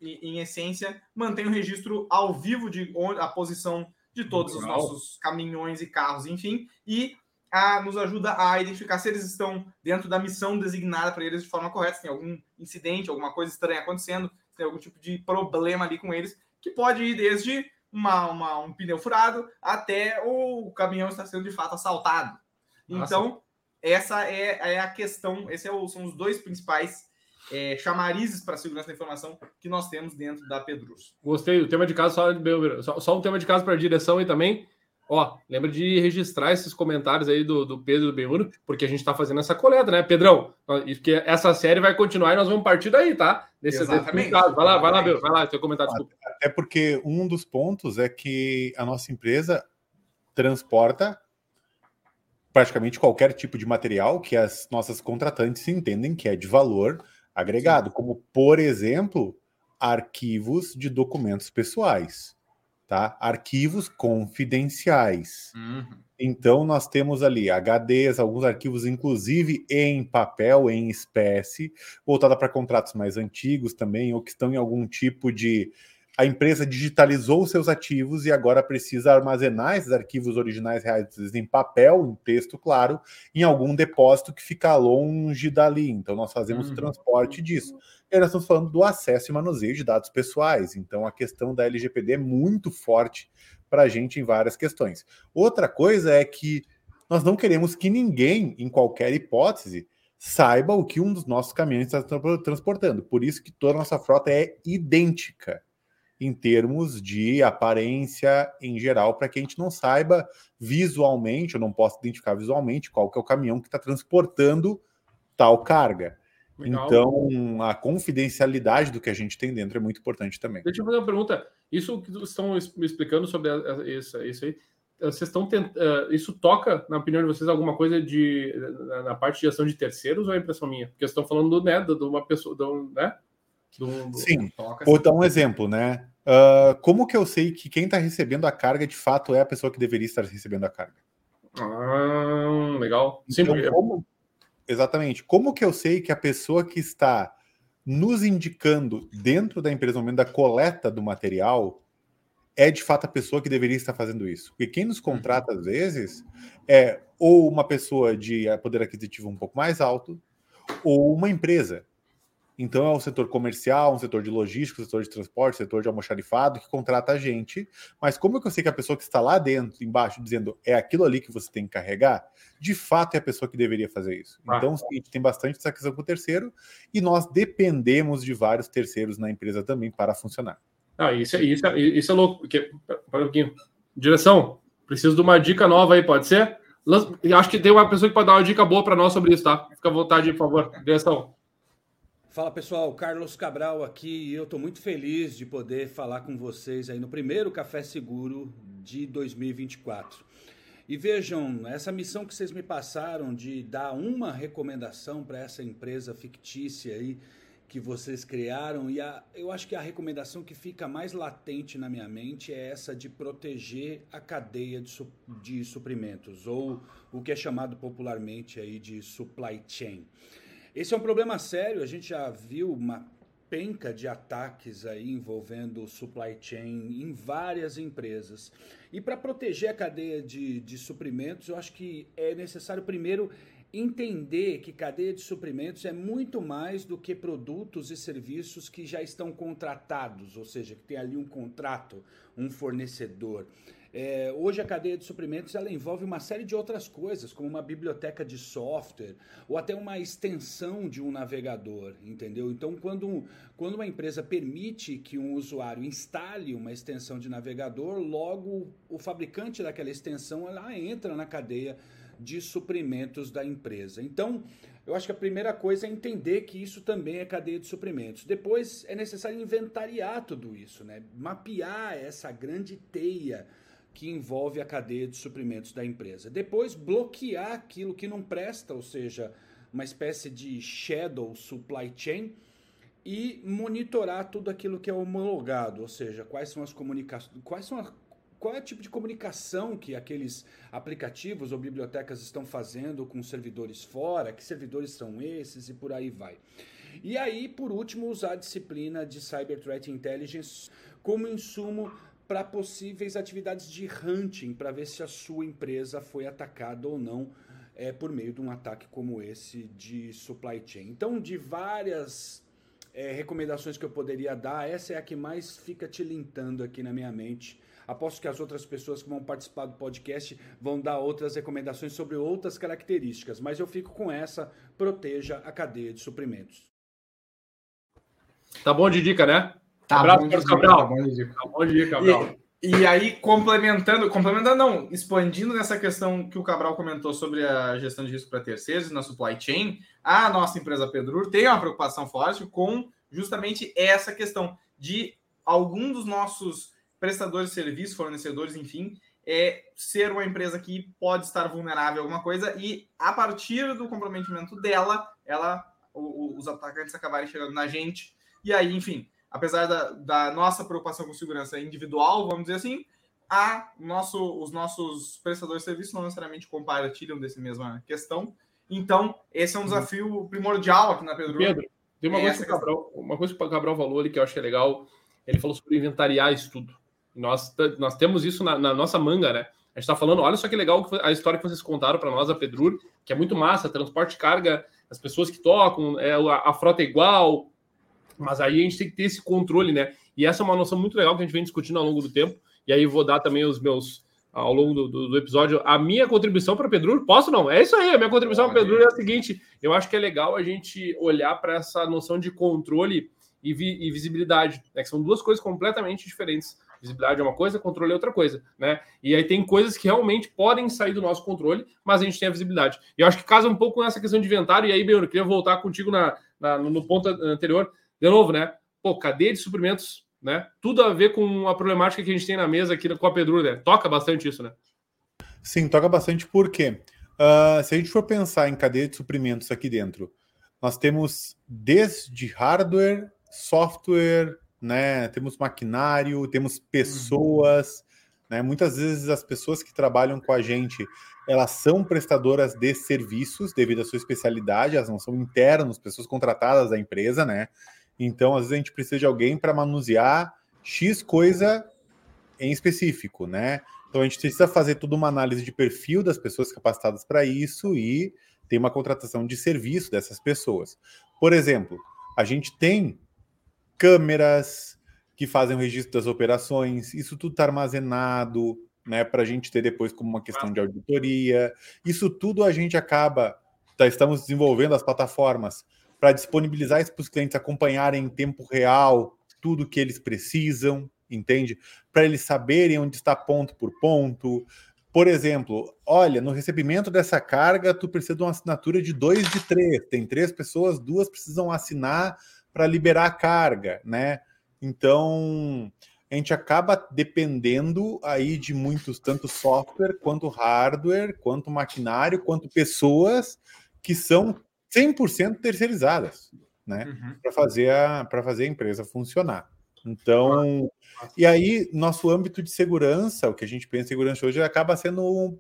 A: em essência, mantém o registro ao vivo de onde, a posição de todos Legal. os nossos caminhões e carros, enfim, e a, nos ajuda a identificar se eles estão dentro da missão designada para eles de forma correta, se tem algum incidente, alguma coisa estranha acontecendo, se tem algum tipo de problema ali com eles, que pode ir desde uma, uma, um pneu furado até o caminhão está sendo de fato assaltado. Nossa. Então, essa é, é, a questão, esses é são os dois principais é, chamarizes para a segurança da informação que nós temos dentro da Pedrus.
C: Gostei, o tema de caso, só, só, um tema de caso para a direção aí também. Ó, lembra de registrar esses comentários aí do, do Pedro do Benhuro, porque a gente está fazendo essa coleta, né, Pedrão? Porque essa série vai continuar e nós vamos partir daí, tá?
A: Nesse, Exatamente.
C: Vai lá, vai lá, vai lá, teu comentário. Desculpa.
B: Até porque um dos pontos é que a nossa empresa transporta praticamente qualquer tipo de material que as nossas contratantes entendem que é de valor agregado, Sim. como, por exemplo, arquivos de documentos pessoais tá? Arquivos confidenciais. Uhum. Então nós temos ali HDs, alguns arquivos, inclusive em papel, em espécie, voltada para contratos mais antigos também, ou que estão em algum tipo de a empresa digitalizou seus ativos e agora precisa armazenar esses arquivos originais reais em papel, em texto claro, em algum depósito que fica longe dali. Então, nós fazemos uhum. o transporte disso. E nós estamos falando do acesso e manuseio de dados pessoais. Então, a questão da LGPD é muito forte para a gente em várias questões. Outra coisa é que nós não queremos que ninguém, em qualquer hipótese, saiba o que um dos nossos caminhões está transportando. Por isso que toda a nossa frota é idêntica em termos de aparência em geral, para que a gente não saiba visualmente, eu não posso identificar visualmente qual que é o caminhão que está transportando tal carga. Legal. Então, a confidencialidade do que a gente tem dentro é muito importante também.
C: Deixa eu fazer uma pergunta. Isso que vocês estão me explicando sobre isso, isso aí, vocês estão tent... isso toca, na opinião de vocês, alguma coisa de na parte de ação de terceiros ou é impressão minha? Porque vocês estão falando né, de uma pessoa, né?
B: Do, do... Sim. Vou dar um exemplo, né? Uh, como que eu sei que quem está recebendo a carga de fato é a pessoa que deveria estar recebendo a carga?
C: Ah, legal.
B: Então, Sim, como... Exatamente. Como que eu sei que a pessoa que está nos indicando dentro da empresa no momento da coleta do material é de fato a pessoa que deveria estar fazendo isso? Porque quem nos contrata às vezes é ou uma pessoa de poder aquisitivo um pouco mais alto ou uma empresa então é um setor comercial, um setor de logística, um setor de transporte, um setor de almoxarifado que contrata a gente. Mas como é que eu sei que a pessoa que está lá dentro, embaixo, dizendo é aquilo ali que você tem que carregar, de fato é a pessoa que deveria fazer isso. Ah. Então a gente tem bastante essa questão com o terceiro e nós dependemos de vários terceiros na empresa também para funcionar.
C: Ah, isso, isso, isso é louco. Porque, para um pouquinho. Direção, preciso de uma dica nova aí, pode ser? Acho que tem uma pessoa que pode dar uma dica boa para nós sobre isso, tá? Fica à vontade, por favor. Direção.
F: Fala pessoal, Carlos Cabral aqui e eu estou muito feliz de poder falar com vocês aí no primeiro Café Seguro de 2024. E vejam, essa missão que vocês me passaram de dar uma recomendação para essa empresa fictícia aí que vocês criaram, e a, eu acho que a recomendação que fica mais latente na minha mente é essa de proteger a cadeia de, su, de suprimentos, ou o que é chamado popularmente aí de supply chain. Esse é um problema sério, a gente já viu uma penca de ataques aí envolvendo supply chain em várias empresas. E para proteger a cadeia de, de suprimentos, eu acho que é necessário primeiro entender que cadeia de suprimentos é muito mais do que produtos e serviços que já estão contratados, ou seja, que tem ali um contrato, um fornecedor. É, hoje a cadeia de suprimentos ela envolve uma série de outras coisas, como uma biblioteca de software ou até uma extensão de um navegador, entendeu? Então, quando, quando uma empresa permite que um usuário instale uma extensão de navegador, logo o fabricante daquela extensão ela entra na cadeia de suprimentos da empresa. Então, eu acho que a primeira coisa é entender que isso também é cadeia de suprimentos. Depois é necessário inventariar tudo isso, né? mapear essa grande teia que envolve a cadeia de suprimentos da empresa. Depois, bloquear aquilo que não presta, ou seja, uma espécie de shadow supply chain, e monitorar tudo aquilo que é homologado, ou seja, quais são as comunicações, quais são qual é o tipo de comunicação que aqueles aplicativos ou bibliotecas estão fazendo com servidores fora, que servidores são esses e por aí vai. E aí, por último, usar a disciplina de Cyber Threat Intelligence como insumo para possíveis atividades de hunting, para ver se a sua empresa foi atacada ou não é, por meio de um ataque como esse de supply chain. Então, de várias é, recomendações que eu poderia dar, essa é a que mais fica tilintando aqui na minha mente Aposto que as outras pessoas que vão participar do podcast vão dar outras recomendações sobre outras características, mas eu fico com essa: proteja a cadeia de suprimentos.
C: Tá bom de dica, né?
A: Tá
C: Abraço,
A: bom dica,
C: Cabral.
A: tá bom de dica.
C: Tá bom de dica, Cabral.
A: E, e aí, complementando, complementando, não, expandindo nessa questão que o Cabral comentou sobre a gestão de risco para terceiros na supply chain, a nossa empresa Pedrur tem uma preocupação forte com justamente essa questão de algum dos nossos prestadores de serviços, fornecedores, enfim, é ser uma empresa que pode estar vulnerável a alguma coisa e a partir do comprometimento dela, ela, o- o- os atacantes acabarem chegando na gente e aí, enfim, apesar da, da nossa preocupação com segurança individual, vamos dizer assim, a nosso, os nossos prestadores de serviço não necessariamente compartilham dessa mesma questão. Então, esse é um desafio primordial aqui na Pedro.
C: Pedro, tem uma
A: É
C: coisa, que o Cabral, uma coisa que o Cabral falou ali que eu acho que é legal. Ele falou sobre inventariar isso tudo. Nós, nós temos isso na, na nossa manga, né? A gente está falando, olha só que legal a história que vocês contaram para nós, a Pedrur, que é muito massa, transporte de carga, as pessoas que tocam, é, a, a frota é igual, mas aí a gente tem que ter esse controle, né? E essa é uma noção muito legal que a gente vem discutindo ao longo do tempo. E aí vou dar também os meus, ao longo do, do- do episódio, a minha contribuição para Pedrur. Posso não? É isso aí, a minha contribuição para. Pedrur é a seguinte: eu acho que é legal a gente olhar para essa noção de controle e, vi- e visibilidade, né? Que são duas coisas completamente diferentes. Visibilidade é uma coisa, controle é outra coisa, né? E aí tem coisas que realmente podem sair do nosso controle, mas a gente tem a visibilidade. E eu acho que casa um pouco nessa questão de inventário. E aí, eu queria voltar contigo na, na- no ponto anterior. De novo, né? Pô, cadeia de suprimentos, né? Tudo a ver com a problemática que a gente tem na mesa aqui com a Pedro, né? Toca bastante isso, né?
B: Sim, toca bastante porque ah, se a gente for pensar em cadeia de suprimentos aqui dentro, nós temos desde hardware, software, né? Temos maquinário, temos pessoas, né? Muitas vezes as pessoas que trabalham com a gente, elas são prestadoras de serviços devido à sua especialidade, elas não são internos, pessoas contratadas da empresa, né? Então, às vezes a gente precisa de alguém para manusear X coisa em específico, né? Então a gente precisa fazer toda uma análise de perfil das pessoas capacitadas para isso e tem uma contratação de serviço dessas pessoas. Por exemplo, a gente tem câmeras que fazem o registro das operações, isso tudo está armazenado, né, para a gente ter depois como uma questão de auditoria. Isso tudo a gente acaba, tá, estamos desenvolvendo as plataformas para disponibilizar isso para os clientes acompanharem em tempo real tudo que eles precisam, entende? Para eles saberem onde está ponto por ponto. Por exemplo, olha, no recebimento dessa carga, tu precisa de uma assinatura de dois de três. Tem três pessoas, duas precisam assinar para liberar a carga, né? Então, a gente acaba dependendo aí de muitos, tanto software, quanto hardware, quanto maquinário, quanto pessoas que são 100% terceirizadas, né?
A: Uhum.
B: para fazer a fazer a empresa funcionar. Então, e aí nosso âmbito de segurança, o que a gente pensa em segurança hoje, acaba sendo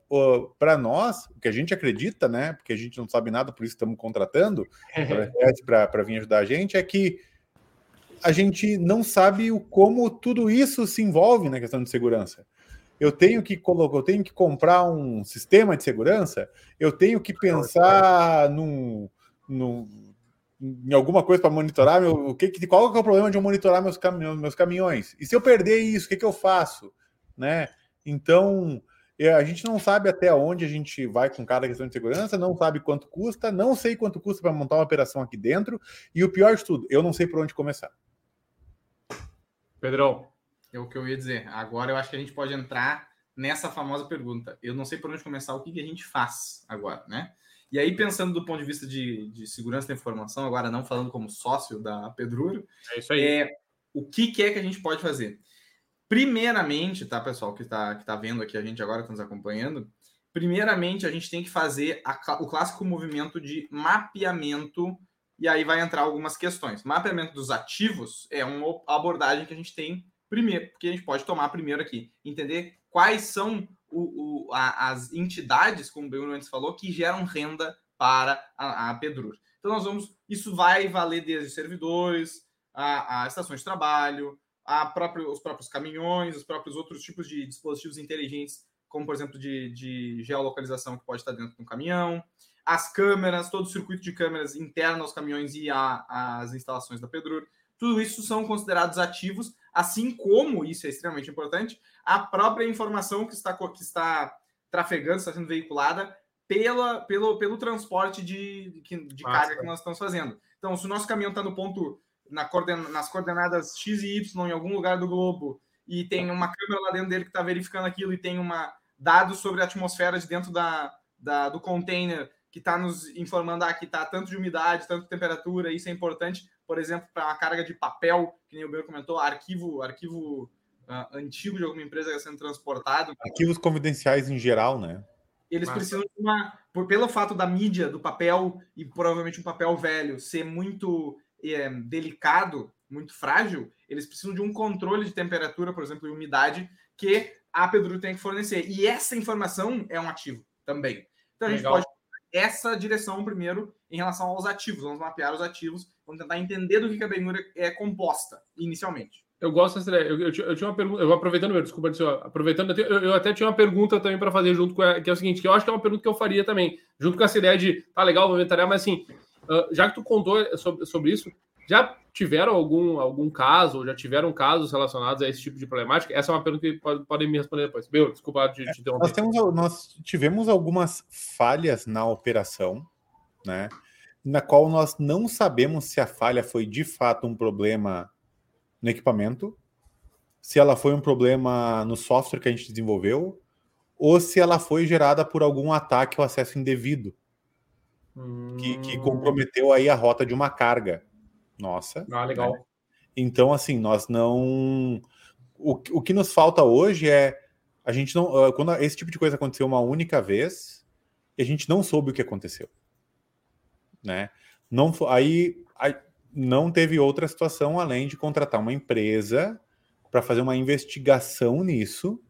B: para nós, o que a gente acredita, né? Porque a gente não sabe nada, por isso estamos contratando para vir ajudar a gente, é que a gente não sabe o como tudo isso se envolve na questão de segurança. Eu tenho que colocar, eu tenho que comprar um sistema de segurança, eu tenho que pensar num, num em alguma coisa para monitorar meu, o que, qual que é o problema de eu monitorar meus, caminhões, meus caminhões? E se eu perder isso, o que, que eu faço, né? Então é, a gente não sabe até onde a gente vai com cada questão de segurança, não sabe quanto custa, não sei quanto custa para montar uma operação aqui dentro, e o pior de tudo, eu não sei por onde começar.
C: Pedrão.
A: É o que eu ia dizer. Agora eu acho que a gente pode entrar nessa famosa pergunta. Eu não sei por onde começar, o que, que a gente faz agora, né? E aí, pensando do ponto de vista de, de segurança da informação, agora não falando como sócio da Pedruro,
C: É isso aí.
A: é, o que, que é que a gente pode fazer? Primeiramente, tá, pessoal, que está que tá vendo aqui a gente agora, que tá nos acompanhando, primeiramente a gente tem que fazer a, o clássico movimento de mapeamento, e aí vai entrar algumas questões. Mapeamento dos ativos é uma abordagem que a gente tem primeiro, que a gente pode tomar primeiro aqui, entender quais são o, o, a, as entidades, como o Bruno antes falou, que geram renda para a, a Pedrur. Então nós vamos, isso vai valer desde servidores, a, a estações de trabalho, a próprio, os próprios caminhões, os próprios outros tipos de dispositivos inteligentes, como por exemplo de, de geolocalização que pode estar dentro de um caminhão, as câmeras, todo o circuito de câmeras interno aos caminhões e as instalações da Pedrur. Tudo isso são considerados ativos, assim como, isso é extremamente importante, a própria informação que está, que está trafegando, está sendo veiculada pela, pelo, pelo transporte de, de, de carga que nós estamos fazendo. Então, se o nosso caminhão está no ponto, na nas coordenadas X e Y em algum lugar do globo, e tem uma câmera lá dentro dele que está verificando aquilo, e tem uma dados sobre a atmosfera de dentro da, da do container que está nos informando ah, que está tanto de umidade, tanto de temperatura, isso é importante, por exemplo, para uma carga de papel, que nem o Bel comentou, arquivo, arquivo uh, antigo de alguma empresa que está sendo transportado.
B: Arquivos confidenciais em geral, né?
A: Eles Massa. precisam de uma. Por, pelo fato da mídia, do papel, e provavelmente um papel velho, ser muito é, delicado, muito frágil, eles precisam de um controle de temperatura, por exemplo, e umidade, que a Pedro tem que fornecer. E essa informação é um ativo também. Então a gente Legal. pode essa direção primeiro em relação aos ativos. Vamos mapear os ativos, vamos tentar entender do que a Benura é composta inicialmente.
C: Eu gosto dessa ideia. Eu, eu, eu, tinha uma pergunta, eu aproveitando, meu, desculpa, aproveitando, eu, eu, até tinha uma pergunta também para fazer junto com a, que é o seguinte, que eu acho que é uma pergunta que eu faria também, junto com essa ideia de, tá legal, vou inventar, mas assim, uh, já que tu contou sobre, sobre isso, já tiveram algum, algum caso, já tiveram casos relacionados a esse tipo de problemática? Essa é uma pergunta que pode, podem me responder depois. Meu, desculpa de te
B: interromper. Nós, temos, nós tivemos algumas falhas na operação, né? Na qual nós não sabemos se a falha foi de fato um problema no equipamento, se ela foi um problema no software que a gente desenvolveu, ou se ela foi gerada por algum ataque ou acesso indevido. Hum... Que, que comprometeu aí a rota de uma carga nossa.
C: Ah, legal. Né?
B: Então, assim, nós não. O, o que nos falta hoje é a gente não. Quando esse tipo de coisa aconteceu uma única vez, a gente não soube o que aconteceu. Né? Não, aí, aí não teve outra situação além de contratar uma empresa para fazer uma investigação nisso,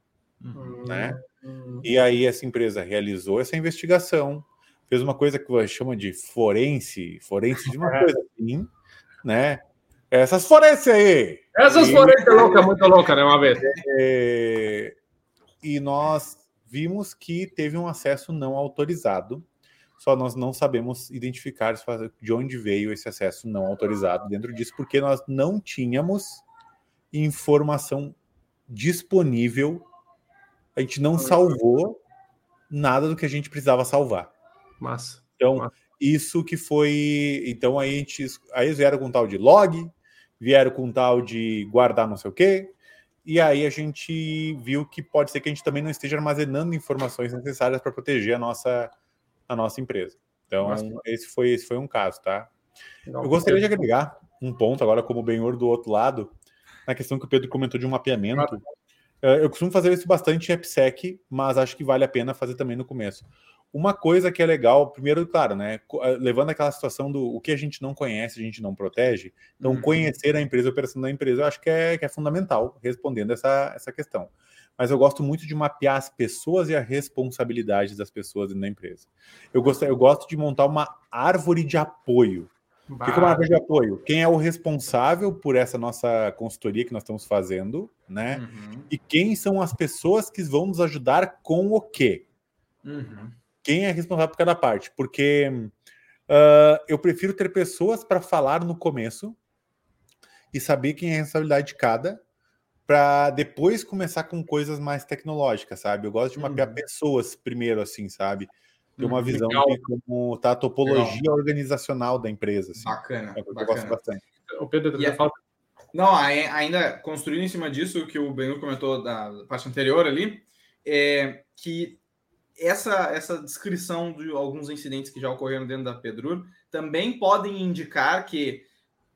B: uhum. né? Uhum. E aí essa empresa realizou essa investigação, fez uma coisa que chama de forense, forense de uma coisa assim, né? Essas forenses aí!
C: Essas forenses loucas, muito louca, né? Uma vez.
B: É... E nós vimos que teve um acesso não autorizado, só nós não sabemos identificar de onde veio esse acesso não autorizado dentro disso, porque nós não tínhamos informação disponível, a gente não salvou nada do que a gente precisava salvar.
C: Massa.
B: Então,
C: Massa.
B: Isso que foi. Então aí a gente. Aí eles vieram com tal de log, vieram com tal de guardar não sei o quê. E aí a gente viu que pode ser que a gente também não esteja armazenando informações necessárias para proteger a nossa, a nossa empresa. Então, esse foi, esse foi um caso, tá? Não, eu gostaria de agregar um ponto agora, como benhor do outro lado, na questão que o Pedro comentou de um mapeamento. Eh, eu costumo fazer isso bastante em AppSec, mas acho que vale a pena fazer também no começo. Uma coisa que é legal, primeiro, claro, né? Eh, levando aquela situação do o que a gente não conhece, a gente não protege. Então, uhum. conhecer a empresa, a operação da empresa, eu acho que é, que é fundamental respondendo essa, essa questão. Mas eu gosto muito de mapear as pessoas e a responsabilidade das pessoas dentro da empresa. Eu gosto, eu gosto de montar uma árvore de apoio. O que é uma árvore de apoio? Quem é o responsável por essa nossa consultoria que nós estamos fazendo, né? Uhum. E quem são as pessoas que vão nos ajudar com o quê? Uhum quem é responsável por cada parte, porque uh, eu prefiro ter pessoas para falar no começo e saber quem é a responsabilidade de cada, para depois começar com coisas mais tecnológicas, sabe? Eu gosto de mapear uhum. pessoas primeiro, assim, sabe? Ter uma uhum. visão Legal. de como tá a topologia Legal. organizacional da empresa. Assim.
A: Bacana. É
B: eu
A: bacana.
B: gosto bastante.
C: O Pedro
A: yeah. fala. Não, ainda construindo em cima disso que o Benu comentou da parte anterior ali, é que essa, essa descrição de alguns incidentes que já ocorreram dentro da Pedrur também podem indicar que,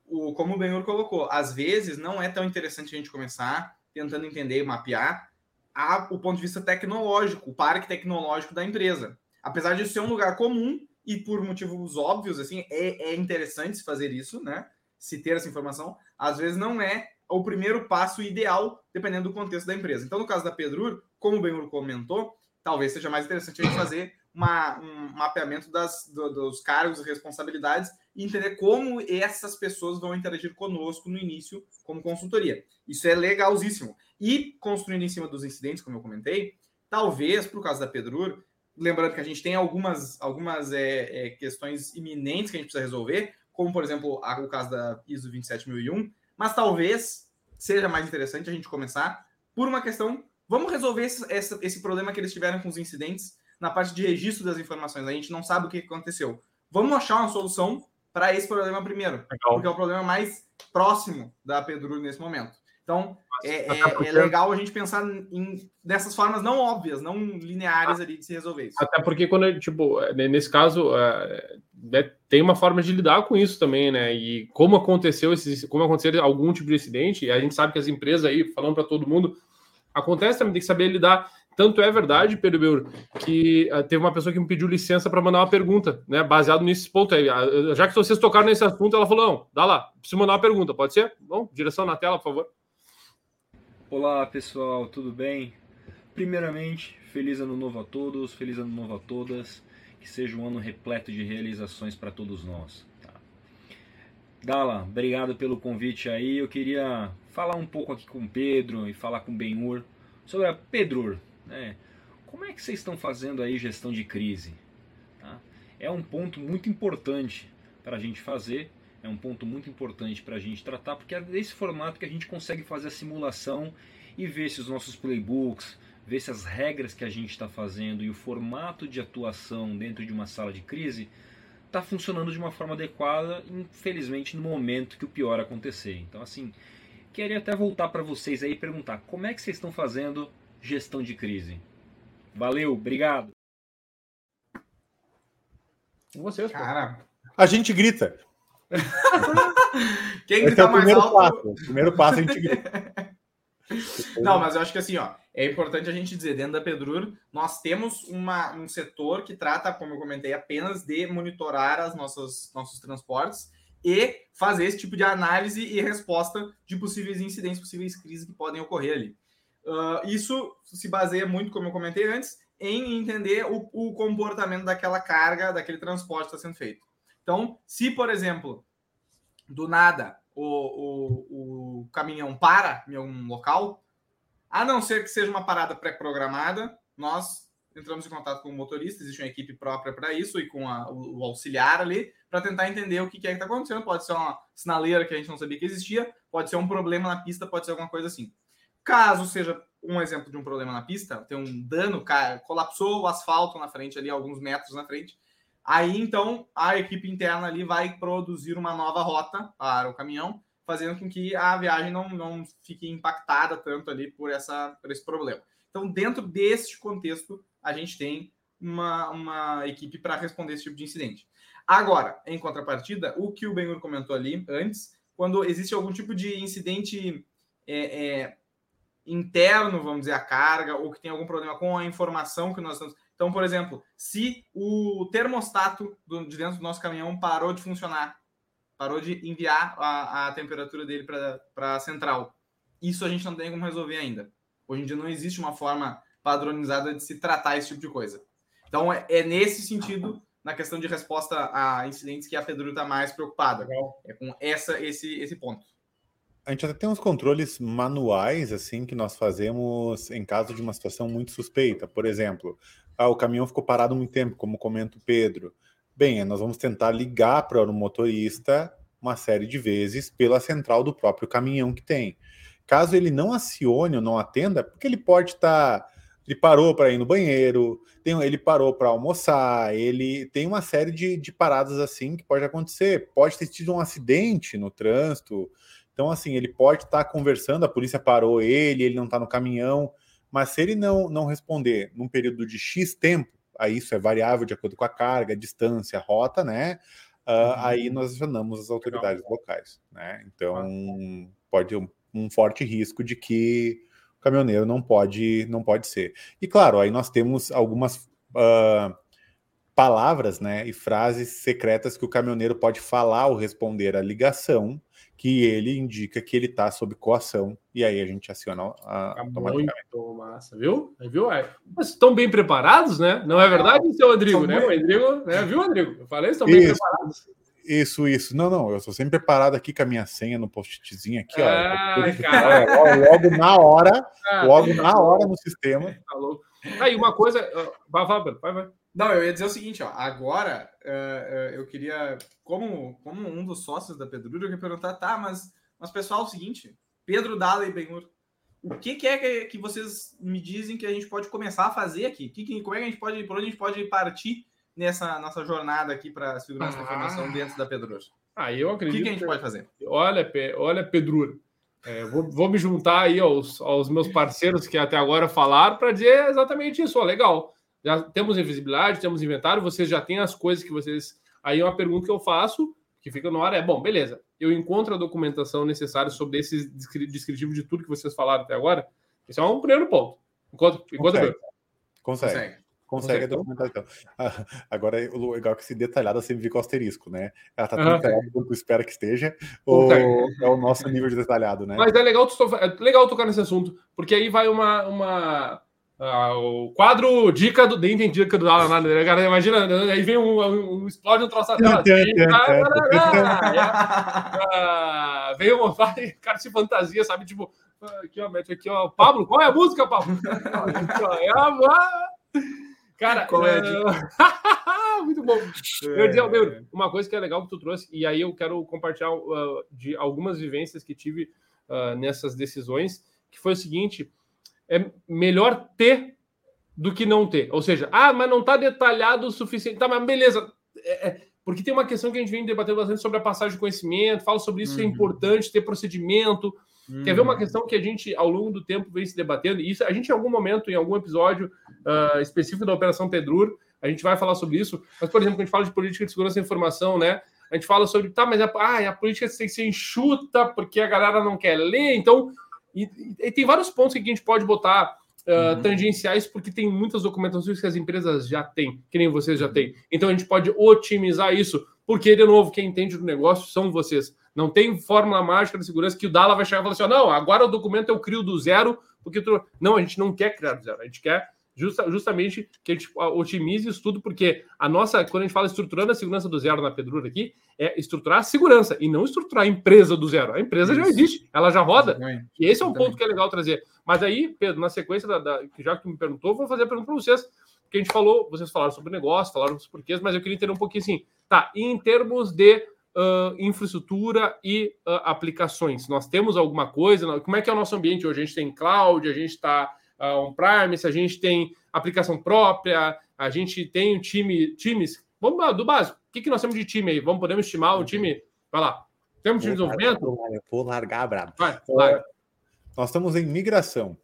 A: o, como o Benhur colocou, às vezes não é tão interessante a gente começar tentando entender e mapear a, o ponto de vista tecnológico, o parque tecnológico da empresa. Apesar de ser um lugar comum e por motivos óbvios, assim, é, é interessante se fazer isso, né? Se ter essa informação, às vezes não é o primeiro passo ideal, dependendo do contexto da empresa. Então, no caso da Pedrur, como o Benhur comentou, talvez seja mais interessante a gente fazer uma, um mapeamento das, do, dos cargos e responsabilidades e entender como essas pessoas vão interagir conosco no início como consultoria. Isso é legalzíssimo. E construindo em cima dos incidentes, como eu comentei, talvez, por causa da Pedrur, lembrando que a gente tem algumas, algumas é, é, questões iminentes que a gente precisa resolver, como, por exemplo, a, o caso da ISO 27001, mas talvez seja mais interessante a gente começar por uma questão. Vamos resolver esse, esse, esse problema que eles tiveram com os incidentes na parte de registro das informações. A gente não sabe o que aconteceu. Vamos achar uma solução para esse problema primeiro, Legal. porque é o problema mais próximo da Pedro nesse momento. Então, é, é, é, legal a gente pensar em, dessas formas não óbvias, não lineares ali de se resolver isso.
C: Até porque, quando, tipo, é, nesse caso, é, né, tem uma forma de lidar com isso também, né? E como aconteceu esse, como aconteceu algum tipo de acidente, e a gente sabe que as empresas aí, falando para todo mundo, acontece também, tem que saber lidar. Tanto é verdade, Pedro Beur, que uh, teve uma pessoa que me pediu licença para mandar uma pergunta, né? Baseado nesse ponto aí. Uh, já que vocês tocaram nesse assunto, ela falou: não, dá lá, preciso mandar uma pergunta, pode ser? Bom, direção na tela, por favor.
G: Olá pessoal, tudo bem? Primeiramente, feliz ano novo a todos, feliz ano novo a todas, que seja um ano repleto de realizações para todos nós. Tá? Dala, obrigado pelo convite aí. Eu queria falar um pouco aqui com Pedro e falar com Benhur sobre a Pedrur. Né? Como é que vocês estão fazendo aí gestão de crise? Tá? É um ponto muito importante para a gente fazer, é um ponto muito importante para a gente tratar, porque é desse formato que a gente consegue fazer a simulação e ver se os nossos playbooks, ver se as regras que a gente está fazendo e o formato de atuação dentro de uma sala de crise está funcionando de uma forma adequada, infelizmente no momento que o pior acontecer. Então, assim, queria até voltar para vocês aí e perguntar como é que vocês estão fazendo gestão de crise. Valeu, obrigado.
B: Vocês, cara. A gente grita.
A: Quem grita é o mais alto... passo. O primeiro passo a gente grita. Não, mas eu acho que assim, ó, é importante a gente dizer, dentro da Pedrur, nós temos uma, um setor que trata, como eu comentei, apenas de monitorar as nossas nossos transportes e fazer esse tipo de análise e resposta de possíveis incidentes, possíveis crises que podem ocorrer ali. Uh, isso se baseia muito, como eu comentei antes, em entender o, o comportamento daquela carga, daquele transporte que está sendo feito. Então, se, por exemplo, do nada o, o, o caminhão para em algum local, a não ser que seja uma parada pré-programada, nós entramos em contato com o motorista, existe uma equipe própria para isso e com a, o, o, auxiliar ali, para tentar entender o que, que é que está acontecendo. Pode ser uma sinaleira que a gente não sabia que existia, pode ser um problema na pista, pode ser alguma coisa assim. Caso seja um exemplo de um problema na pista, tem um dano, colapsou o asfalto na frente ali, alguns metros na frente, aí então a equipe interna ali vai produzir uma nova rota para o caminhão, fazendo com que a viagem não, não fique impactada tanto ali por, essa, por esse problema. Então, dentro deste contexto, a gente tem uma, uma equipe para responder esse tipo de incidente. Agora, em contrapartida, o que o Benhur comentou ali antes, quando existe algum tipo de incidente é, é, interno, vamos dizer, a carga, ou que tem algum problema com a informação que nós estamos. Então, por exemplo, se o termostato do, de dentro do nosso caminhão parou de funcionar, parou de enviar a, a temperatura dele para a central, isso a gente não tem como resolver ainda. Hoje em dia não existe uma forma padronizada de se tratar esse tipo de coisa. Então, é, é nesse sentido, na questão de resposta a incidentes, que a Pedro está mais preocupada. É com essa, esse, esse ponto
B: a gente até tem uns controles manuais, assim, que nós fazemos em caso de uma situação muito suspeita. Por exemplo, ah, o caminhão ficou parado muito tempo, como comenta o Pedro. Bem, nós vamos tentar ligar para o motorista uma série de vezes pela central do próprio caminhão que tem. Caso ele não acione ou não atenda, porque ele pode estar. Tá, ele parou para ir no banheiro, tem, ele parou para almoçar, ele tem uma série de, de paradas assim que pode acontecer. Pode ter tido um acidente no trânsito, então, assim, ele pode estar tá conversando, a polícia parou ele, ele não está no caminhão, mas se ele não, não responder num período de X tempo, aí isso é variável de acordo com a carga, a distância, a rota, né? Uh, uhum. Aí nós acionamos as autoridades Legal. locais, né? Então, pode um, um forte risco de que caminhoneiro não pode, não pode ser. E claro, aí nós temos algumas uh, palavras, né, e frases secretas que o caminhoneiro pode falar ao responder a ligação que ele indica que ele está sob coação e aí a gente aciona a,
C: automaticamente. Muito massa, viu? Viu? É, mas estão bem preparados, né? Não é verdade, seu Rodrigo, né? O Rodrigo, né? Viu, Rodrigo? Eu falei, estão bem preparados.
B: Isso, isso. Não, não, eu estou sempre preparado aqui com a minha senha no post-itzinho aqui, ó. logo na hora, ah, logo na hora no sistema.
C: Tá louco. Aí, uma coisa. Vai, vai, vai, vai.
A: Não, eu ia dizer o seguinte, ó. Agora, uh, uh, eu queria, como, como um dos sócios da Pedrura, eu queria perguntar, tá, mas, mas pessoal, é o seguinte, Pedro Dalla e Benhur, o que, que é que, que, vocês me dizem que a gente pode começar a fazer aqui? Que, que, como é que a gente pode, por onde a gente pode partir nessa nossa jornada aqui para a segurança ah. da informação dentro da Pedrosa?
C: Ah, eu acredito.
A: O que, que a gente pode fazer?
C: Olha, olha, Pedrura. É, vou, vou, me juntar aí aos, aos meus parceiros que até agora falaram para dizer exatamente isso. Ó, legal. Já temos invisibilidade, temos inventário, vocês já têm as coisas que vocês. Aí uma pergunta que eu faço, que fica no ar, é: bom, beleza, eu encontro a documentação necessária sobre esse descritivo de tudo que vocês falaram até agora. Esse é um primeiro ponto. Enquanto, enquanto
B: Consegue. Consegue. Consegue. Consegue a documentação. Ah, agora, o legal é que se detalhada sempre fica o asterisco, né? Ela tá tão uhum. detalhada quanto espera que esteja, ou é o nosso nível de detalhado, né?
C: Mas é legal, é legal tocar nesse assunto, porque aí vai uma, uma ah, o quadro dica do dente dica do Alan, né? Cara, imagina, aí vem um, um, um explode um troço atrás. Vem um cara de fantasia, sabe? Tipo, aqui, ó, mete aqui, ó. Pablo, qual é a música, Pablo? é a... Cara, qual é a muito bom. Eu dizer, meu, uma coisa que é legal que tu trouxe, e aí eu quero compartilhar uh, de algumas vivências que tive uh, nessas decisões, que foi o seguinte é melhor ter do que não ter. Ou seja, ah, mas não está detalhado o suficiente. Tá, mas beleza. É, é, porque tem uma questão que a gente vem debatendo bastante sobre a passagem de conhecimento, fala sobre isso, é uhum. é importante ter procedimento. Uhum. Quer ver uma questão que a gente, ao longo do tempo, vem se debatendo? E isso, a gente, em algum momento, em algum episódio uh, específico da Operação Pedrur, a gente vai falar sobre isso. Mas, por exemplo, quando a gente fala de política de segurança da informação, né? A gente fala sobre, tá, mas a, ah, a política tem que ser enxuta porque a galera não quer ler, então e, e, tem vários pontos que a gente pode botar uh, uhum. tangenciais, porque tem muitas documentações que as empresas já têm, que nem vocês já têm. Então a gente pode otimizar isso, porque, de novo, quem entende do negócio são vocês. Não tem fórmula mágica de segurança que o Dala vai chegar e falar assim: não, agora o documento eu crio do zero, porque tu... não, a gente não quer criar do zero, a gente quer justa, justamente que a gente otimize isso tudo, porque a nossa, quando a gente fala estruturando a segurança do zero na Pedrura aqui, é estruturar a segurança e não estruturar a empresa do zero. A empresa isso. já existe, ela já roda. Exatamente. E esse é um ponto que é legal trazer. Mas aí, Pedro, na sequência, da, da já que tu me perguntou, vou fazer a pergunta para vocês. Que a gente falou, vocês falaram sobre negócio, falaram dos porquês, mas eu queria entender um pouquinho assim, tá? Em termos de Uh, infraestrutura e uh, aplicações. Nós temos alguma coisa? Como é que é o nosso ambiente hoje? A gente tem cloud, a gente está uh, on-premise, a gente tem aplicação própria, a gente tem um time, times. Vamos lá, do básico. O que, que nós temos de time aí? Vamos, podemos estimar o time? Vai lá. Temos time de desenvolvimento?
B: Vou largar, brabo. Vai, larga. Nós estamos em migração.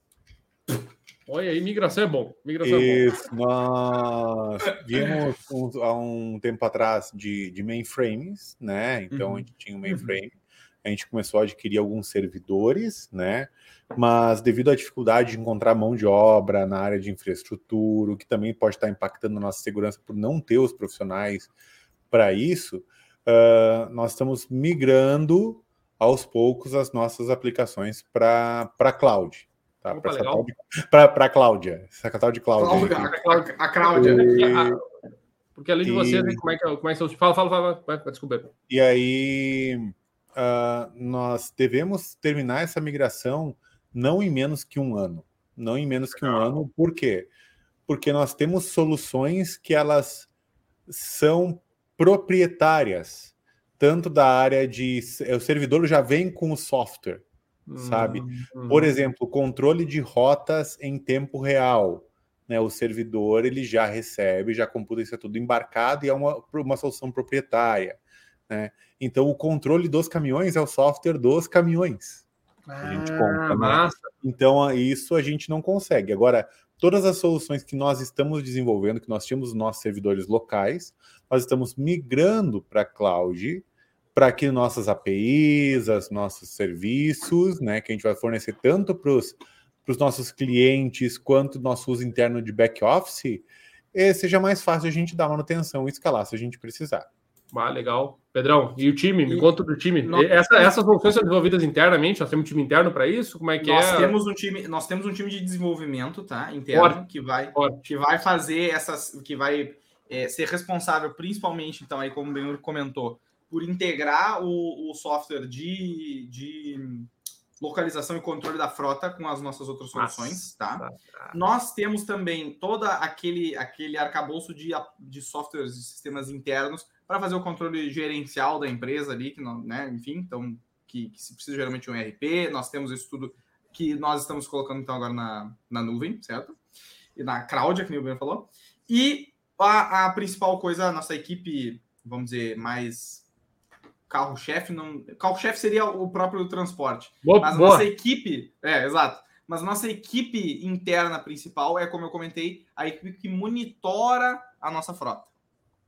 C: Olha aí, migração é bom. Migração
B: Isso, é bom. nós vimos um, há um tempo atrás de, de mainframes, né? Então uhum. a gente tinha um mainframe. Uhum. A gente começou a adquirir alguns servidores, né? mas devido à dificuldade de encontrar mão de obra na área de infraestrutura, o que também pode estar impactando a nossa segurança por não ter os profissionais para isso, uh, nós estamos migrando aos poucos as nossas aplicações para a cloud. Tá? Para a Cláudia, essa tal de Cláudia.
C: A, a Cláudia. E... Porque além de você, né, como é que, como é que Fala, fala, fala, fala. desculpa.
B: E aí, uh, nós devemos terminar essa migração não em menos que um ano. Não em menos que um ano, por quê? Porque nós temos soluções que elas são proprietárias, tanto da área de. O servidor já vem com o software, sabe? Uhum. Por exemplo, controle de rotas em tempo real. Né, o servidor ele já recebe, já computa isso é tudo embarcado e é uma, uma solução proprietária. Né? Então, o controle dos caminhões é o software dos caminhões a gente ah, compra. Né? Então, isso a gente não consegue. Agora, todas as soluções que nós estamos desenvolvendo, que nós tínhamos nossos servidores locais, nós estamos migrando para a cloud para que nossas APIs, os nossos serviços, né, que a gente vai fornecer tanto para os nossos clientes quanto nosso uso interno de back-office, eh, seja mais fácil a gente dar manutenção e escalar se a gente precisar.
C: Ah, legal. Pedrão, e o time? Me e... conta do time. Nós... Essa, essas funções são desenvolvidas internamente? Nós temos um time interno para isso? Como é que
A: nós
C: é?
A: Temos um time, nós temos um time de desenvolvimento, tá? Interno, que vai, que vai fazer essas. que vai é, ser responsável, principalmente, então, aí, como o Benhur comentou, por integrar o, o software de, de localização e controle da frota com as nossas outras soluções, tá? tá? Nós temos também todo aquele, aquele arcabouço de, de softwares e sistemas internos para fazer o controle gerencial da empresa ali, que não, né, enfim, então que, que se precisa geralmente um ERP, nós temos isso tudo que nós estamos colocando então agora na, na nuvem, certo? E na crowd, que o Ben falou. E a, a principal coisa, a nossa equipe, vamos dizer, mais carro-chefe, não. Carro-chefe seria o próprio transporte.
C: Boa,
A: Mas
C: boa.
A: nossa equipe, é, exato. Mas nossa equipe interna principal é, como eu comentei, a equipe que monitora a nossa frota.
C: Ah,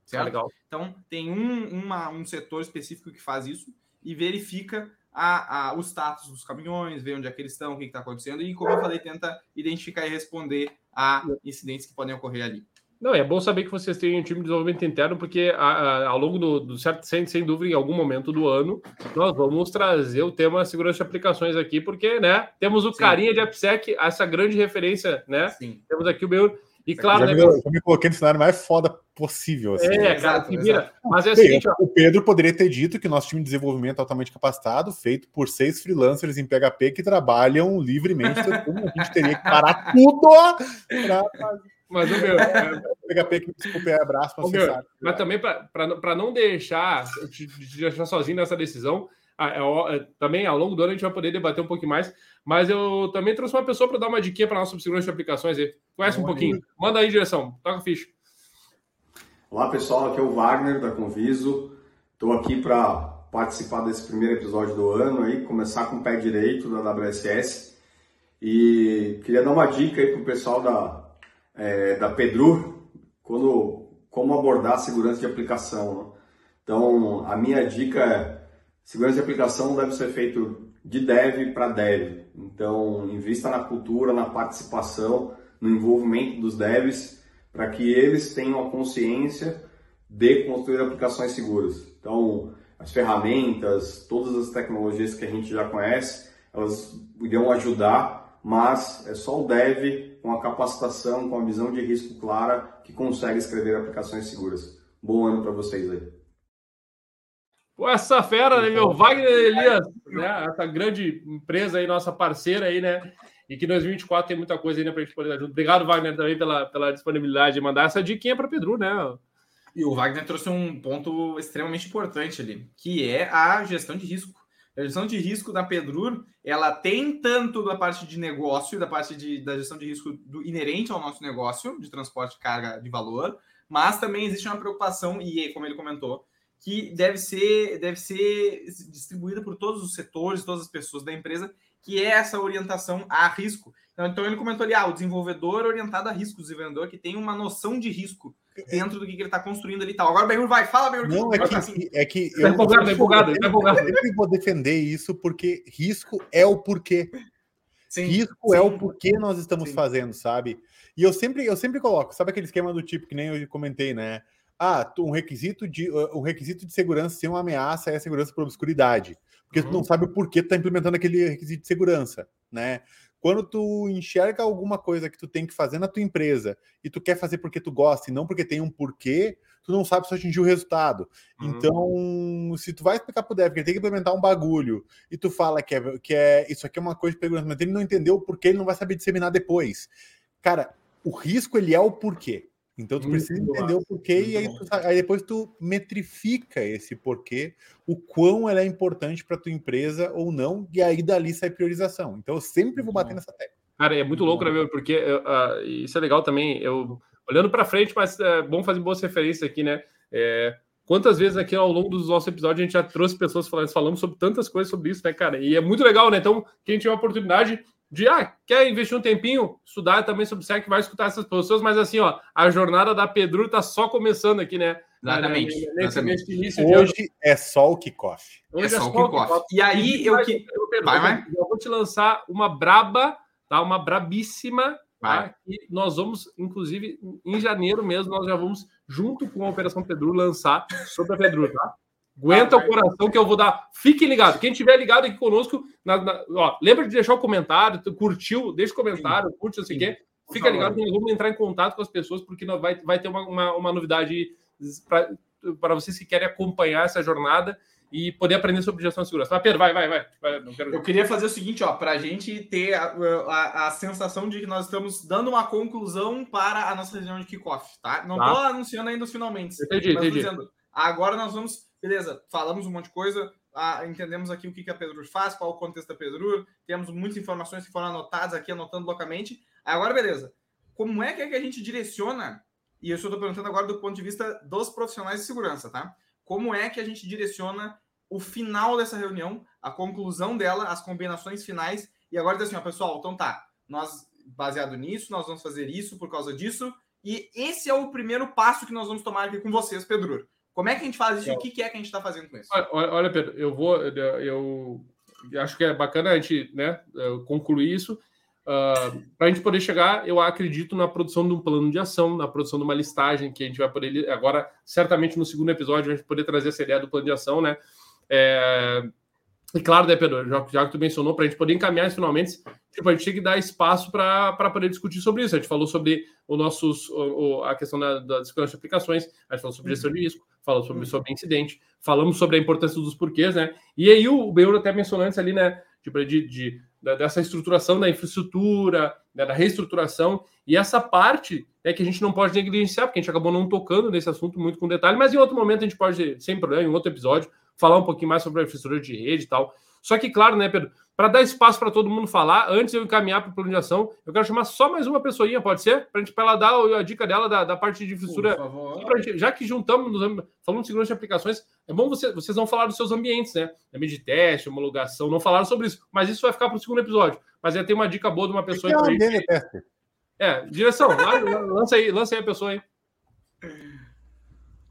A: Certo?
C: legal.
A: Então, tem um, uma- um setor específico que faz isso e verifica a, a- o status dos caminhões, vê onde é que eles estão, o que está acontecendo, e, como eu falei, tenta identificar e responder a incidentes que podem ocorrer ali.
C: Não, é bom saber que vocês têm um time de desenvolvimento interno, porque a- a- ao longo do, do certo, sem, sem dúvida, em algum momento do ano, nós vamos trazer o tema segurança de aplicações aqui, porque, né, temos o
A: Sim.
C: carinha de AppSec, essa grande referência, né?
A: Sim.
C: Temos aqui o meu. E claro,
B: já,
C: né,
B: me, já me coloquei no cenário mais foda possível. Assim.
C: é, cara, se vira. Mas é o seguinte, ó,
B: o Pedro poderia ter dito que nosso time de desenvolvimento é altamente capacitado, feito por seis freelancers em PHP que trabalham livremente. Então, a gente teria que parar tudo para
C: mas o meu. é,
B: PHP que desculpe, é abraço para
C: meu,
B: acessar.
C: Mas também para não deixar te, te deixar sozinho nessa decisão, é, é, também ao longo do ano a gente vai poder debater um pouquinho mais. Mas eu também trouxe uma pessoa para dar uma dica para nós sobre segurança de aplicações aí. Conhece um
A: Olha
C: pouquinho? Manda aí, direção. Toca a ficha.
H: Olá pessoal, aqui é o Wagner da Conviso. Estou aqui para participar desse primeiro episódio do ano aí, começar com o pé direito da WSS. E queria dar uma dica aí para o pessoal da, é, da Pedru, quando, como abordar a segurança de aplicação. né? Então, a minha dica é, segurança de aplicação deve ser feito de dev para dev. Então, invista na cultura, na participação, no envolvimento dos devs, para que eles tenham a consciência de construir aplicações seguras. Então, as ferramentas, todas as tecnologias que a gente já conhece, elas irão ajudar, mas é só o dev com a capacitação, com a visão de risco clara que consegue escrever aplicações seguras. Bom ano para vocês aí.
C: Pô, essa fera, né, meu? Wagner Elias, né? Essa grande empresa aí, nossa parceira aí, né? E que 2024 tem muita coisa ainda para a gente poder dar junto. Obrigado, Wagner, também pela, pela disponibilidade de mandar essa diquinha para Pedro, né?
A: E o Wagner trouxe um ponto extremamente importante ali, que é a gestão de risco. A gestão de risco da Pedrur, ela tem tanto da parte de negócio, da parte de, da gestão de risco do, inerente ao nosso negócio, de transporte de carga de valor, mas também existe uma preocupação, e como ele comentou, que deve ser, deve ser distribuída por todos os setores, todas as pessoas da empresa, que é essa orientação a risco. Então, então ele comentou ali, ah, o desenvolvedor orientado a risco, o desenvolvedor que tem uma noção de risco dentro do que, que ele está construindo ali e tal. Agora o Benhur vai, fala, Benhur.
B: Não, é que, é que
C: Tá empolgado, tá empolgado, tá empolgado.
B: eu sempre vou defender isso porque risco é o porquê.
A: Sim,
B: risco
A: sim.
B: é o porquê nós estamos
A: Sim.
B: fazendo, sabe? E eu sempre, eu sempre coloco, sabe aquele esquema do tipo que nem eu comentei, né? Ah, tu- um requisito de um requisito de segurança ser uma ameaça é a segurança por obscuridade, porque tu
A: Uhum.
B: não sabe o porquê tu tá implementando aquele requisito de segurança, né? Quando tu enxerga alguma coisa que tu tem que fazer na tua empresa e tu quer fazer porque tu gosta e não porque tem um porquê, tu não sabe se atingir o resultado.
A: Uhum.
B: Então, se tu vai explicar pro dev que ele tem que implementar um bagulho e tu fala que é, que é isso aqui é uma coisa de segurança, mas ele não entendeu o porquê, ele não vai saber disseminar depois. Cara, o risco ele é o porquê. Então tu
C: Muito
B: precisa entender o porquê
A: muito
B: e aí, tu aí depois tu metrifica esse porquê, o quão ela é importante para tua empresa ou não, e aí dali sai priorização. Então eu sempre vou bater
A: bom.
B: nessa tecla.
C: Cara, é muito louco, né, meu? Porque eu, ah, isso é legal também. Eu olhando para frente, mas é bom fazer boas referências aqui, né? É, quantas vezes aqui ao longo dos nossos episódios a gente já trouxe pessoas falando, falamos sobre tantas coisas sobre isso, né, cara? E é muito legal, né? Então, quem tiver a oportunidade de, ah, quer investir um tempinho, estudar também sobre SEC, vai escutar essas pessoas, mas assim, ó, a jornada da Pedro tá só começando aqui, né?
A: Exatamente,
C: Nesse, nesse início de.
B: Hoje é só o kickoff.
C: Hoje
A: É só o
C: o
A: kickoff. E aí eu que.
C: Pedro,
A: Vai,
C: eu
A: vai.
C: vou- Eu vou te lançar uma braba, tá? Uma brabíssima, tá? E nós vamos, inclusive, em janeiro mesmo, nós já vamos, junto com a Operação Pedro, lançar sobre a Pedro, tá? Aguenta
A: Ah,
C: o coração que eu vou dar. Fiquem ligados. Quem estiver ligado aqui conosco, na- na- ó, lembra de deixar o comentário, curtiu, deixa o comentário, curte, não sei o
A: Sim.
C: quê. Fica ligado que nós vamos entrar em contato com as pessoas, porque vai, vai ter uma, uma, uma novidade para vocês que querem acompanhar essa jornada e poder aprender sobre gestão de segurança. Mas, Pedro, vai, vai, vai. Quero...
A: Eu queria fazer o seguinte, ó, para a gente ter a, a, a sensação de que nós estamos dando uma conclusão para a nossa reunião de kickoff, tá? Não
C: Tá.
A: tô anunciando ainda os finalmente.
C: Entendi, entendi.
A: dizendo, agora nós vamos beleza, falamos um monte de coisa, ah, entendemos aqui o que, que a Pedro faz, qual o contexto da Pedro, temos muitas informações que foram anotadas aqui, anotando localmente. Agora, beleza. Como é que, é que a gente direciona, e eu estou perguntando agora do ponto de vista dos profissionais de segurança, tá? Como é que a gente direciona o final dessa reunião, a conclusão dela, as combinações finais, e agora diz assim, ó, pessoal, então tá, nós, baseado nisso, nós vamos fazer isso por causa disso, e esse é o primeiro passo que nós vamos tomar aqui com vocês, Pedro. Como é que a gente faz isso e o que é que a gente está fazendo com isso?
C: Olha, olha, Pedro, eu vou. Eu, acho que é bacana a gente né, concluir isso. Uh, para a gente poder chegar, eu acredito na produção de um plano de ação, na produção de uma listagem que a gente vai poder. Agora, certamente no segundo episódio, a gente poder trazer essa ideia do plano de ação, né? É, e claro, né, Pedro, já, já que tu mencionou, para a gente poder encaminhar finalmente, tipo, a gente tem que dar espaço para poder discutir sobre isso. A gente falou sobre o nossos, o, a questão da, da segurança de aplicações, a gente falou sobre gestão de risco, falou sobre, sobre incidente, falamos sobre a importância dos porquês, né? E aí o Beuro até mencionou antes ali, né? Tipo, de, de, dessa estruturação da infraestrutura, né, da reestruturação, e essa parte é que a gente não pode negligenciar, porque a gente acabou não tocando nesse assunto muito com detalhe, mas em outro momento a gente pode, sem problema, em outro episódio, falar um pouquinho mais sobre a infraestrutura de rede e tal. Só que, claro, né, Pedro, para dar espaço para todo mundo falar, antes de eu encaminhar para o plano de ação, eu quero chamar só mais uma pessoinha, pode ser? Para ela dar a dica dela da, da parte de infraestrutura. Gente, já que juntamos, falando de segurança de aplicações, é bom você, vocês não falar dos seus ambientes, né? Ambiente de teste, homologação, não falaram sobre isso, mas isso vai ficar para o segundo episódio. Mas já tem uma dica boa de uma pessoa.
B: Que é, gente... teste.
C: é, direção, lança aí, lança aí a pessoa aí.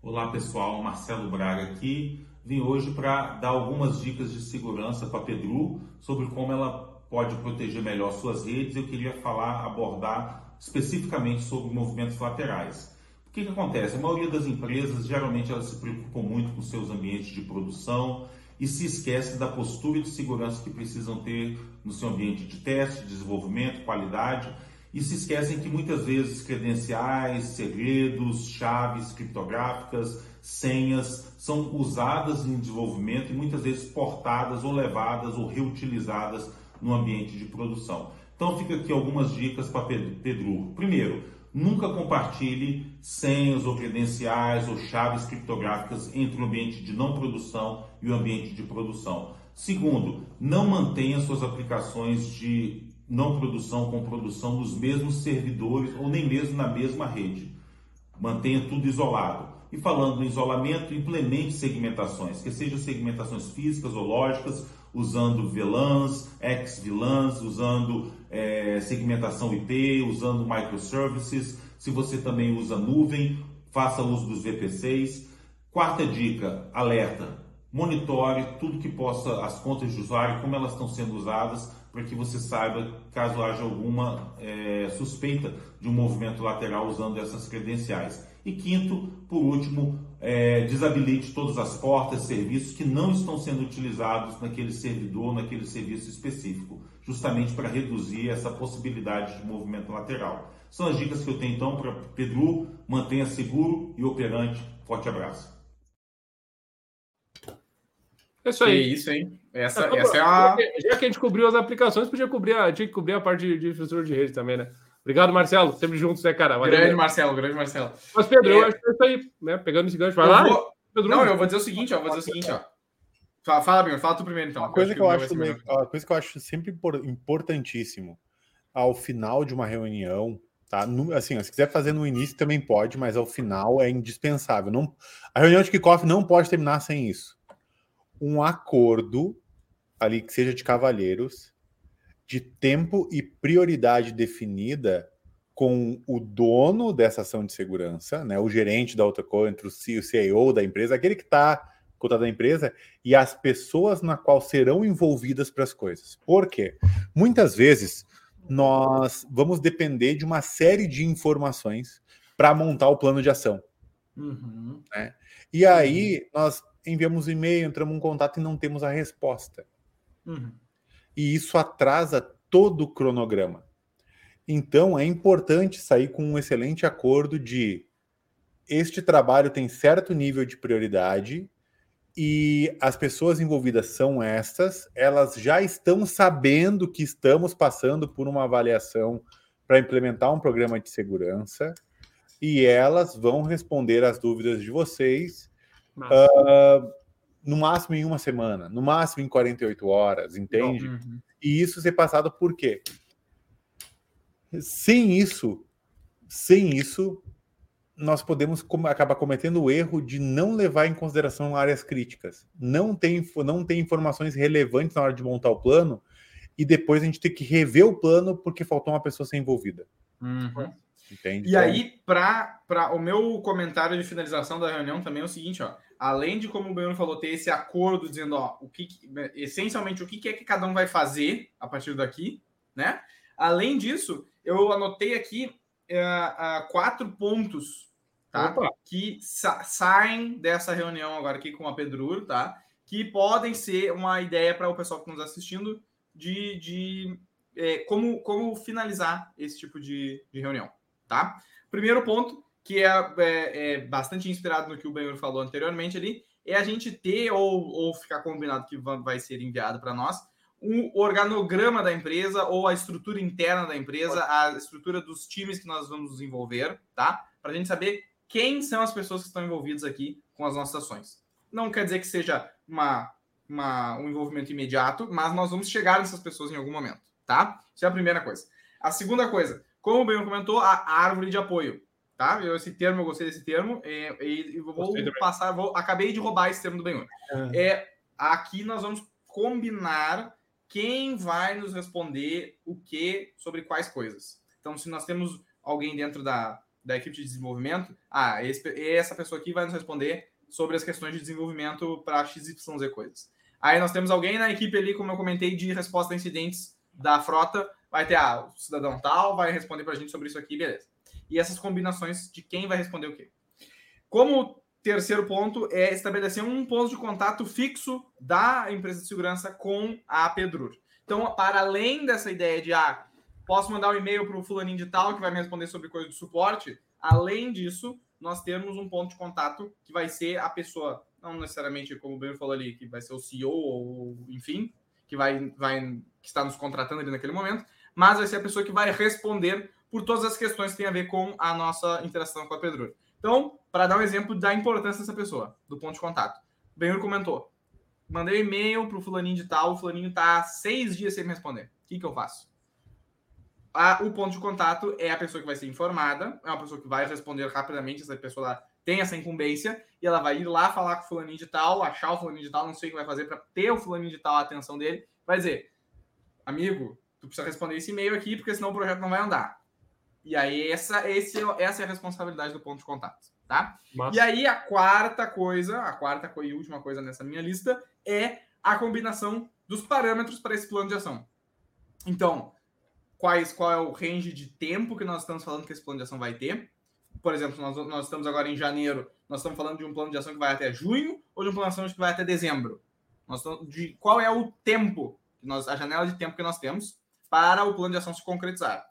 I: Olá pessoal, Marcelo Braga aqui vim hoje para dar algumas dicas de segurança para a Pedru sobre como ela pode proteger melhor suas redes. Eu queria falar, abordar especificamente sobre movimentos laterais. O que, que acontece? A maioria das empresas geralmente elas se preocupam muito com seus ambientes de produção e se esquecem da postura de segurança que precisam ter no seu ambiente de teste, desenvolvimento, qualidade e se esquecem que muitas vezes credenciais, segredos, chaves criptográficas, senhas são usadas em desenvolvimento e muitas vezes portadas ou levadas ou reutilizadas no ambiente de produção. Então fica aqui algumas dicas para Pedro. Primeiro, nunca compartilhe senhas ou credenciais ou chaves criptográficas entre o ambiente de não produção e o ambiente de produção. Segundo, não mantenha suas aplicações de não produção com produção nos mesmos servidores ou nem mesmo na mesma rede. Mantenha tudo isolado. E falando em isolamento, implemente segmentações, que sejam segmentações físicas ou lógicas, usando VLANs, ex-VLANs, usando é, segmentação IP, usando microservices. Se você também usa nuvem, faça uso dos VPCs. Quarta dica, alerta. Monitore tudo que possa, as contas de usuário, como elas estão sendo usadas, para que você saiba caso haja alguma é, suspeita de um movimento lateral usando essas credenciais. E quinto, por último, é, desabilite todas as portas, serviços que não estão sendo utilizados naquele servidor, naquele serviço específico, justamente para reduzir essa possibilidade de movimento lateral. São as dicas que eu tenho então para Pedro, mantenha seguro e operante. Forte abraço.
C: É isso aí.
A: Que isso, hein? Essa, é, essa é a.
C: Já que a gente cobriu as aplicações, podia cobrir a, tinha que cobrir a parte de, de infraestrutura de rede também, né? Obrigado, Marcelo. Sempre juntos, né, cara?
A: Valeu, grande Marcelo, grande Marcelo.
C: Mas, Pedro, é... eu acho que é isso aí, né? Pegando esse gancho, vai lá.
A: Vou... Pedro, não, eu vou dizer o seguinte, ó. Vou dizer o seguinte, ó. Fala, fala, fala tu primeiro, então.
B: Uma coisa que, eu acho, meio, uma coisa que eu acho sempre importantíssimo ao final de uma reunião, tá? Assim, se quiser fazer no início também pode, mas ao final é indispensável. Não, a reunião de kickoff não pode terminar sem isso. Um acordo ali que seja de cavalheiros de tempo e prioridade definida com o dono dessa ação de segurança, né, o gerente da outra coisa, entre o CEO da empresa, aquele que está cotado da empresa, e as pessoas na qual serão envolvidas para as coisas. Por quê? Muitas vezes nós vamos depender de uma série de informações para montar o plano de ação. Uhum. Né? E aí nós enviamos um e-mail, entramos em contato e não temos a resposta. Uhum e isso atrasa todo o cronograma. Então é importante sair com um excelente acordo de este trabalho tem certo nível de prioridade e as pessoas envolvidas são estas, elas já estão sabendo que estamos passando por uma avaliação para implementar um programa de segurança e elas vão responder as dúvidas de vocês Uh, no máximo em uma semana, no máximo em 48 horas, entende? Uhum. E isso ser passado por quê? Sem isso, sem isso, nós podemos acabar cometendo o erro de não levar em consideração áreas críticas. Não tem, não tem informações relevantes na hora de montar o plano e depois a gente tem que rever o plano porque faltou uma pessoa ser envolvida.
A: Uhum. Entende? E então... aí, para o meu comentário de finalização da reunião também é o seguinte, ó. Além de, como o Bruno falou, ter esse acordo dizendo, ó, o que, essencialmente o que é que cada um vai fazer a partir daqui, né? Além disso, eu anotei aqui uh, uh, quatro pontos tá? que sa saem dessa reunião agora aqui com a Pedruro, tá? Que podem ser uma ideia para o pessoal que está nos assistindo de, de é, como, como finalizar esse tipo de, de reunião, tá? Primeiro ponto, que é, é, é, bastante inspirado no que o Benhur falou anteriormente ali, é a gente ter ou, ou ficar combinado que vai ser enviado para nós o organograma da empresa ou a estrutura interna da empresa, a estrutura dos times que nós vamos desenvolver, tá? Para a gente saber quem são as pessoas que estão envolvidas aqui com as nossas ações. Não quer dizer que seja uma, uma, um envolvimento imediato, mas nós vamos chegar nessas pessoas em algum momento, tá? Isso é a primeira coisa. A segunda coisa, como o Ben comentou, a árvore de apoio, tá? Eu, esse termo, eu gostei desse termo, e, e vou passar, vou, acabei de roubar esse termo do Ben. É. é, aqui nós vamos combinar quem vai nos responder o que sobre quais coisas. Então, se nós temos alguém dentro da, da equipe de desenvolvimento, ah, esse, essa pessoa aqui vai nos responder sobre as questões de desenvolvimento para XYZ coisas. Aí nós temos alguém na equipe ali, como eu comentei, de resposta a incidentes da frota, vai ter, ah, o cidadão tal vai responder para a gente sobre isso aqui, beleza. E essas combinações de quem vai responder o quê. Como terceiro ponto é estabelecer um ponto de contato fixo da empresa de segurança com a Pedrur. Então, para além dessa ideia de, ah, posso mandar um e-mail para o fulaninho de tal que vai me responder sobre coisa de suporte, além disso, nós temos um ponto de contato que vai ser a pessoa, não necessariamente como o Ben falou ali, que vai ser o CEO ou enfim, que vai, vai que está nos contratando ali naquele momento, mas vai ser a pessoa que vai responder por todas as questões que tem a ver com a nossa interação com a Pedrur. Então, para dar um exemplo da importância dessa pessoa, do ponto de contato. O Benhur comentou: mandei e-mail para o fulaninho de tal, o fulaninho está seis dias sem me responder. O que, que eu faço? O ponto de contato é a pessoa que vai ser informada, é uma pessoa que vai responder rapidamente, essa pessoa tem essa incumbência, e ela vai ir lá falar com o fulaninho de tal, achar o fulaninho de tal, não sei o que vai fazer para ter o fulaninho de tal a atenção dele, vai dizer, amigo, tu precisa responder esse e-mail aqui, porque senão o projeto não vai andar. E aí, essa, esse, essa é a responsabilidade do ponto de contato, tá? E aí, a quarta coisa, a quarta e última coisa nessa minha lista é a combinação dos parâmetros para esse plano de ação. Então, quais, qual é o range de tempo que nós estamos falando que esse plano de ação vai ter? Por exemplo, nós, nós estamos agora em janeiro, nós estamos falando de um plano de ação que vai até junho ou de um plano de ação que vai até dezembro? Nós estamos, de qual é o tempo, nós, a janela de tempo que nós temos para o plano de ação se concretizar?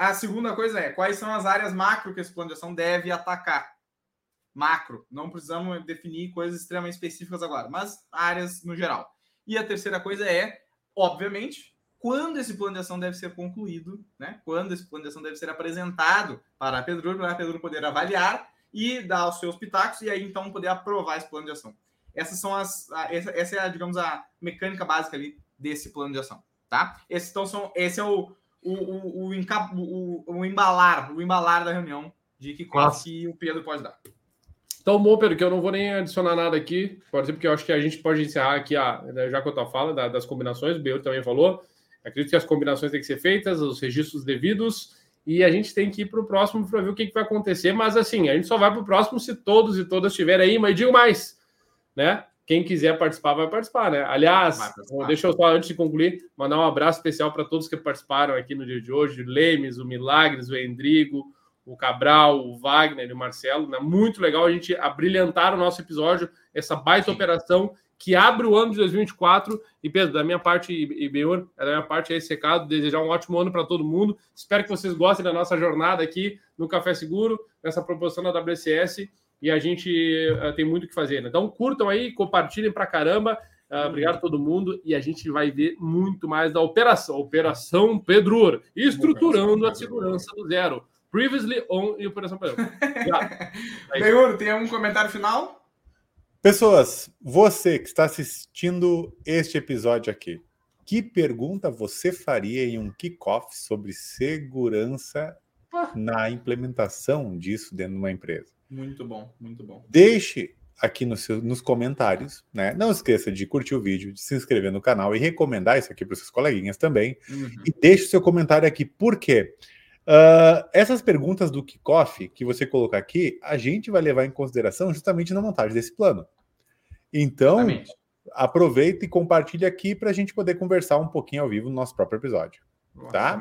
A: A segunda coisa é quais são as áreas macro que esse plano de ação deve atacar. Macro, não precisamos definir coisas extremamente específicas agora, mas áreas no geral. E a terceira coisa é, obviamente, quando esse plano de ação deve ser concluído, né? Quando esse plano de ação deve ser apresentado para a Pedro, para a Pedro poder avaliar e dar os seus pitacos e aí então poder aprovar esse plano de ação. Essas são as, essa, essa é, a, digamos, a mecânica básica ali desse plano de ação, tá? Esse, então, são, esse é o, o, o, o, o, o embalar, o embalar da reunião de que quase que o Pedro pode dar.
C: Então, bom, Pedro, que eu não vou nem adicionar nada aqui, por exemplo, porque eu acho que a gente pode encerrar aqui, a, já com a tua fala da, das combinações, o também falou. Acredito que as combinações têm que ser feitas, os registros devidos, e a gente tem que ir para o próximo para ver o que, que, vai acontecer. Mas assim, a gente só vai para o próximo se todos e todas estiverem aí, mas digo mais, né? Quem quiser participar, vai participar, né? Aliás, participar. deixa eu só, antes de concluir, mandar um abraço especial para todos que participaram aqui no dia de hoje: o Lemes, o Milagres, o Endrigo, o Cabral, o Wagner e o Marcelo. Né? Muito legal a gente abrilhantar o nosso episódio, essa baita Sim. operação que abre o ano de 2024. E Pedro, da minha parte, e Benhor, da minha parte é esse recado, desejar um ótimo ano para todo mundo. Espero que vocês gostem da nossa jornada aqui no Café Seguro, nessa proposição da WCS e a gente uh, tem muito o que fazer. Né? Então curtam aí, compartilhem para caramba. Uh, obrigado a todo mundo e a gente vai ver muito mais da operação, Operação Pedro, estruturando a segurança do zero. Previously on e Operação Pedro.
A: Benhur, tem algum comentário final?
B: Pessoas, você que está assistindo este episódio aqui, que pergunta você faria em um kickoff sobre segurança na implementação disso dentro de uma empresa?
A: Muito bom, muito bom.
B: Deixe aqui no seu, nos comentários, né? Não esqueça de curtir o vídeo, de se inscrever no canal e recomendar isso aqui para os seus coleguinhas também.
A: Uhum.
B: E deixe o seu comentário aqui, por quê? Uh, essas perguntas do kickoff que você colocar aqui, a gente vai levar em consideração justamente na montagem desse plano. Então,
A: Exatamente.
B: aproveita e compartilha aqui para a gente poder conversar um pouquinho ao vivo no nosso próprio episódio. Tá?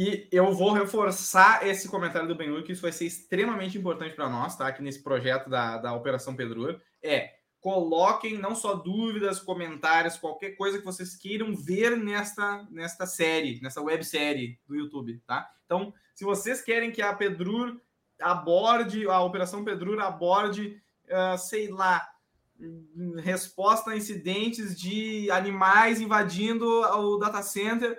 A: E eu vou reforçar esse comentário do Benhur, que isso vai ser extremamente importante para nós, tá? Aqui nesse projeto da, da Operação Pedrur. É, coloquem não só dúvidas, comentários, qualquer coisa que vocês queiram ver nesta, nesta série, nessa websérie do YouTube, tá? Então, se vocês querem que a Pedrur aborde, a Operação Pedrur aborde, uh, sei lá, resposta a incidentes de animais invadindo o data center,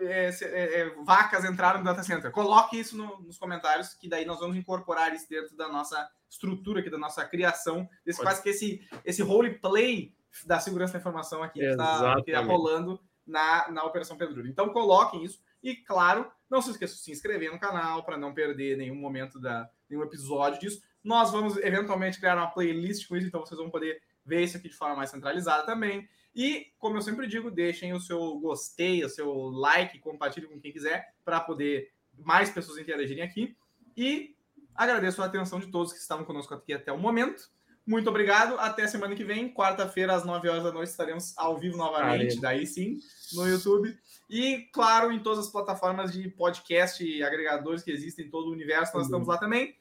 A: é, é, é, vacas entraram no data center. Coloque isso no, nos comentários, que daí nós vamos incorporar isso dentro da nossa estrutura aqui, da nossa criação, desse quase que esse, esse roleplay da segurança da informação aqui que está tá rolando na, na Operação Pedrura. Então coloquem isso e, claro, não se esqueça de se inscrever no canal para não perder nenhum momento da nenhum episódio disso. Nós vamos eventualmente criar uma playlist com isso, então vocês vão poder ver isso aqui de forma mais centralizada também. E, como eu sempre digo, deixem o seu gostei, o seu like, compartilhem com quem quiser, para poder mais pessoas interagirem aqui. E agradeço a atenção de todos que estavam conosco aqui até o momento. Muito obrigado. Até semana que vem, quarta-feira, às 9 horas da noite, estaremos ao vivo novamente, daí sim, no YouTube. E, claro, em todas as plataformas de podcast e agregadores que existem em todo o universo, nós estamos lá também.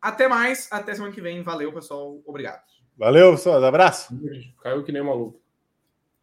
A: Até mais, até semana que vem. Valeu, pessoal. Obrigado.
B: Valeu, pessoal. Abraço.
C: Caiu que nem maluco.